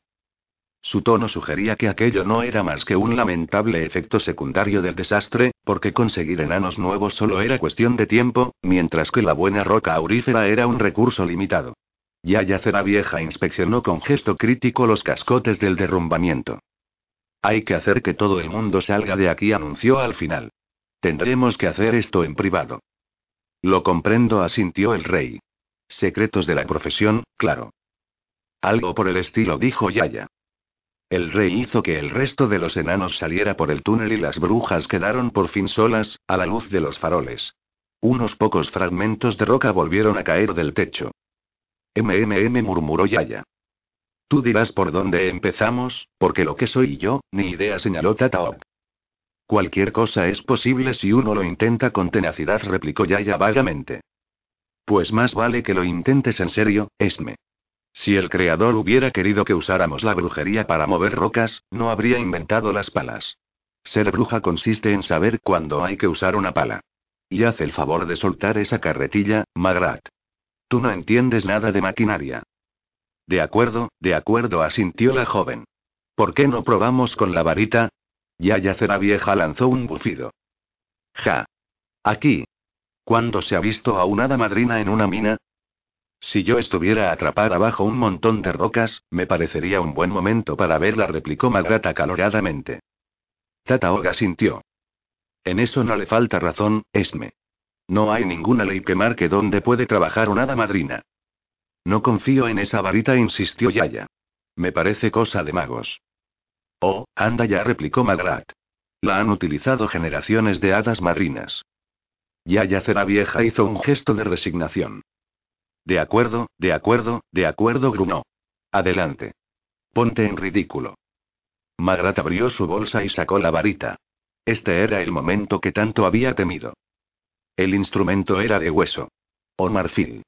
Su tono sugería que aquello no era más que un lamentable efecto secundario del desastre, porque conseguir enanos nuevos solo era cuestión de tiempo, mientras que la buena roca aurífera era un recurso limitado. Yaya Cera Vieja inspeccionó con gesto crítico los cascotes del derrumbamiento. Hay que hacer que todo el mundo salga de aquí, anunció al final. Tendremos que hacer esto en privado. Lo comprendo, asintió el rey. Secretos de la profesión, claro. Algo por el estilo, dijo Yaya. El rey hizo que el resto de los enanos saliera por el túnel y las brujas quedaron por fin solas, a la luz de los faroles. Unos pocos fragmentos de roca volvieron a caer del techo. MMM murmuró Yaya. Tú dirás por dónde empezamos, porque lo que soy yo, ni idea señaló Tataok. Cualquier cosa es posible si uno lo intenta con tenacidad, replicó Yaya vagamente. Pues más vale que lo intentes en serio, Esme. Si el creador hubiera querido que usáramos la brujería para mover rocas, no habría inventado las palas. Ser bruja consiste en saber cuándo hay que usar una pala. Y haz el favor de soltar esa carretilla, Magrat. Tú no entiendes nada de maquinaria. De acuerdo, de acuerdo, asintió la joven. ¿Por qué no probamos con la varita? Ya Cera Vieja lanzó un bufido. Ja. Aquí. ¿Cuándo se ha visto a una hada madrina en una mina? Si yo estuviera atrapada bajo un montón de rocas, me parecería un buen momento para verla, replicó Magrata caloradamente. Tataoga sintió. En eso no le falta razón, Esme. No hay ninguna ley que marque dónde puede trabajar una hada madrina. No confío en esa varita, insistió Yaya. Me parece cosa de magos. Oh, anda ya, replicó Magrat. La han utilizado generaciones de hadas madrinas. Yaya Cera Vieja hizo un gesto de resignación. De acuerdo, de acuerdo, de acuerdo, grunó. Adelante. Ponte en ridículo. Magrat abrió su bolsa y sacó la varita. Este era el momento que tanto había temido. El instrumento era de hueso. O marfil.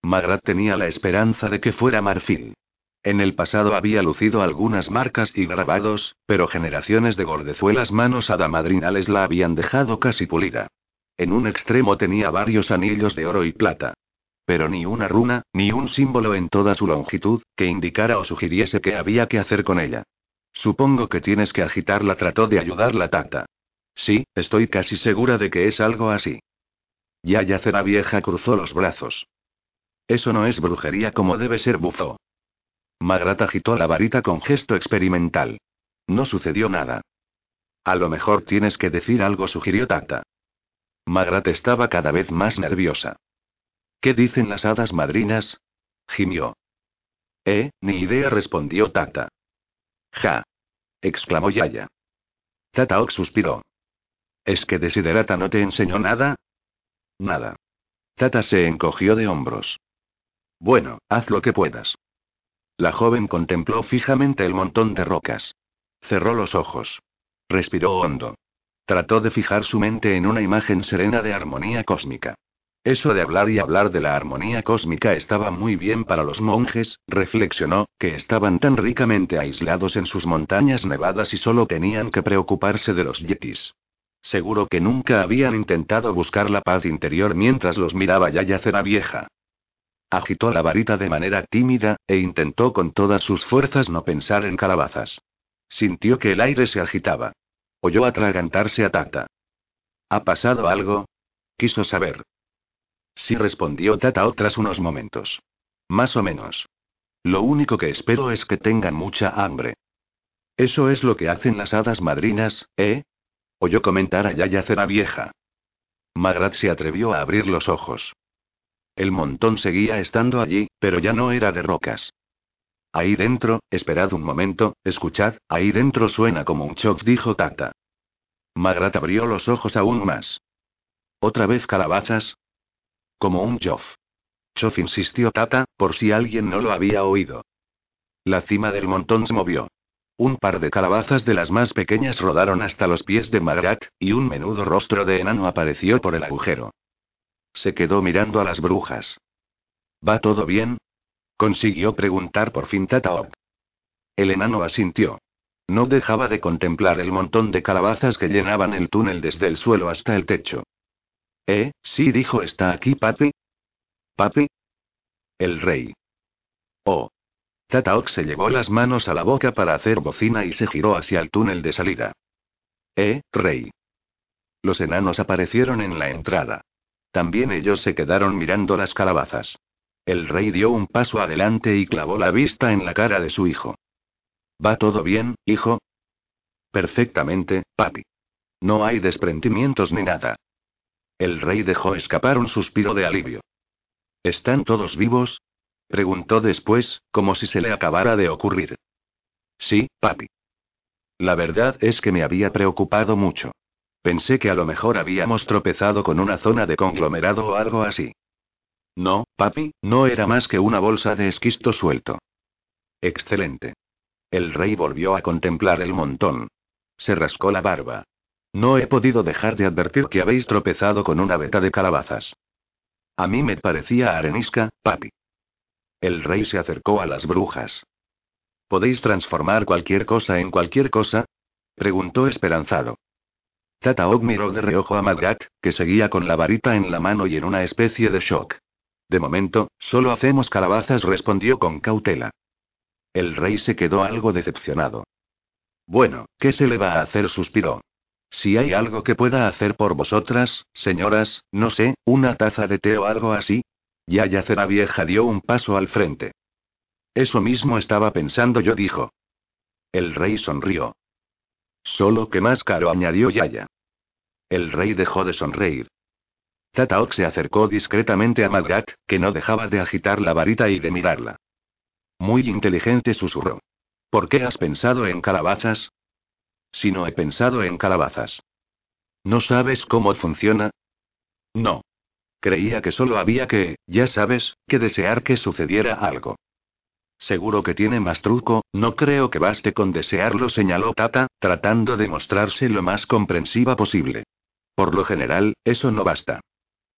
Magrat tenía la esperanza de que fuera marfil. En el pasado había lucido algunas marcas y grabados, pero generaciones de gordezuelas manos adamadrinales la habían dejado casi pulida. En un extremo tenía varios anillos de oro y plata. Pero ni una runa, ni un símbolo en toda su longitud, que indicara o sugiriese qué había que hacer con ella. Supongo que tienes que agitarla, trató de ayudar la tata. Sí, estoy casi segura de que es algo así. Ya Cera Vieja cruzó los brazos. Eso no es brujería como debe ser bufo. Magrat agitó la varita con gesto experimental. No sucedió nada. A lo mejor tienes que decir algo, sugirió Tata. Magrat estaba cada vez más nerviosa. ¿Qué dicen las hadas madrinas? gimió. Eh, ni idea, respondió Tata. Ja. exclamó Yaya. Tataok suspiró. ¿Es que Desiderata no te enseñó nada? Nada. Tata se encogió de hombros. Bueno, haz lo que puedas. La joven contempló fijamente el montón de rocas. Cerró los ojos. Respiró hondo. Trató de fijar su mente en una imagen serena de armonía cósmica. Eso de hablar y hablar de la armonía cósmica estaba muy bien para los monjes, reflexionó, que estaban tan ricamente aislados en sus montañas nevadas y solo tenían que preocuparse de los yetis. Seguro que nunca habían intentado buscar la paz interior mientras los miraba ya yacer a vieja. Agitó la varita de manera tímida, e intentó con todas sus fuerzas no pensar en calabazas. Sintió que el aire se agitaba. Oyó atragantarse a Tata. ¿Ha pasado algo? Quiso saber. Sí respondió Tata tras unos momentos. Más o menos. Lo único que espero es que tengan mucha hambre. Eso es lo que hacen las hadas madrinas, ¿eh? Oyó comentar a Yaya Cera Vieja. Magrat se atrevió a abrir los ojos. El montón seguía estando allí, pero ya no era de rocas. Ahí dentro, esperad un momento, escuchad, ahí dentro suena como un choc, dijo Tata. Magrat abrió los ojos aún más. ¿Otra vez calabazas? Como un Joff. Chof insistió Tata, por si alguien no lo había oído. La cima del montón se movió. Un par de calabazas de las más pequeñas rodaron hasta los pies de Magrat, y un menudo rostro de enano apareció por el agujero. Se quedó mirando a las brujas. ¿Va todo bien? Consiguió preguntar por fin Tataok. El enano asintió. No dejaba de contemplar el montón de calabazas que llenaban el túnel desde el suelo hasta el techo. Eh, sí, dijo, ¿está aquí, papi? ¿Papi? El rey. Oh. Tataok se llevó las manos a la boca para hacer bocina y se giró hacia el túnel de salida. Eh, rey. Los enanos aparecieron en la entrada. También ellos se quedaron mirando las calabazas. El rey dio un paso adelante y clavó la vista en la cara de su hijo. ¿Va todo bien, hijo? Perfectamente, papi. No hay desprendimientos ni nada. El rey dejó escapar un suspiro de alivio. ¿Están todos vivos? Preguntó después, como si se le acabara de ocurrir. Sí, papi. La verdad es que me había preocupado mucho. Pensé que a lo mejor habíamos tropezado con una zona de conglomerado o algo así. No, papi, no era más que una bolsa de esquisto suelto. Excelente. El rey volvió a contemplar el montón. Se rascó la barba. No he podido dejar de advertir que habéis tropezado con una veta de calabazas. A mí me parecía arenisca, papi. El rey se acercó a las brujas. ¿Podéis transformar cualquier cosa en cualquier cosa? preguntó esperanzado. Tataok miró de reojo a Magrat, que seguía con la varita en la mano y en una especie de shock. De momento, solo hacemos calabazas, respondió con cautela. El rey se quedó algo decepcionado. Bueno, ¿qué se le va a hacer? suspiró. Si hay algo que pueda hacer por vosotras, señoras, no sé, una taza de té o algo así. Yaya Cera Vieja dio un paso al frente. Eso mismo estaba pensando yo, dijo. El rey sonrió. Solo que más caro, añadió Yaya. El rey dejó de sonreír. Tataok se acercó discretamente a Magrat, que no dejaba de agitar la varita y de mirarla. Muy inteligente susurró. ¿Por qué has pensado en calabazas? Si no he pensado en calabazas. ¿No sabes cómo funciona? No. Creía que solo había que, ya sabes, que desear que sucediera algo. Seguro que tiene más truco, no creo que baste con desearlo, señaló Tata, tratando de mostrarse lo más comprensiva posible. Por lo general, eso no basta.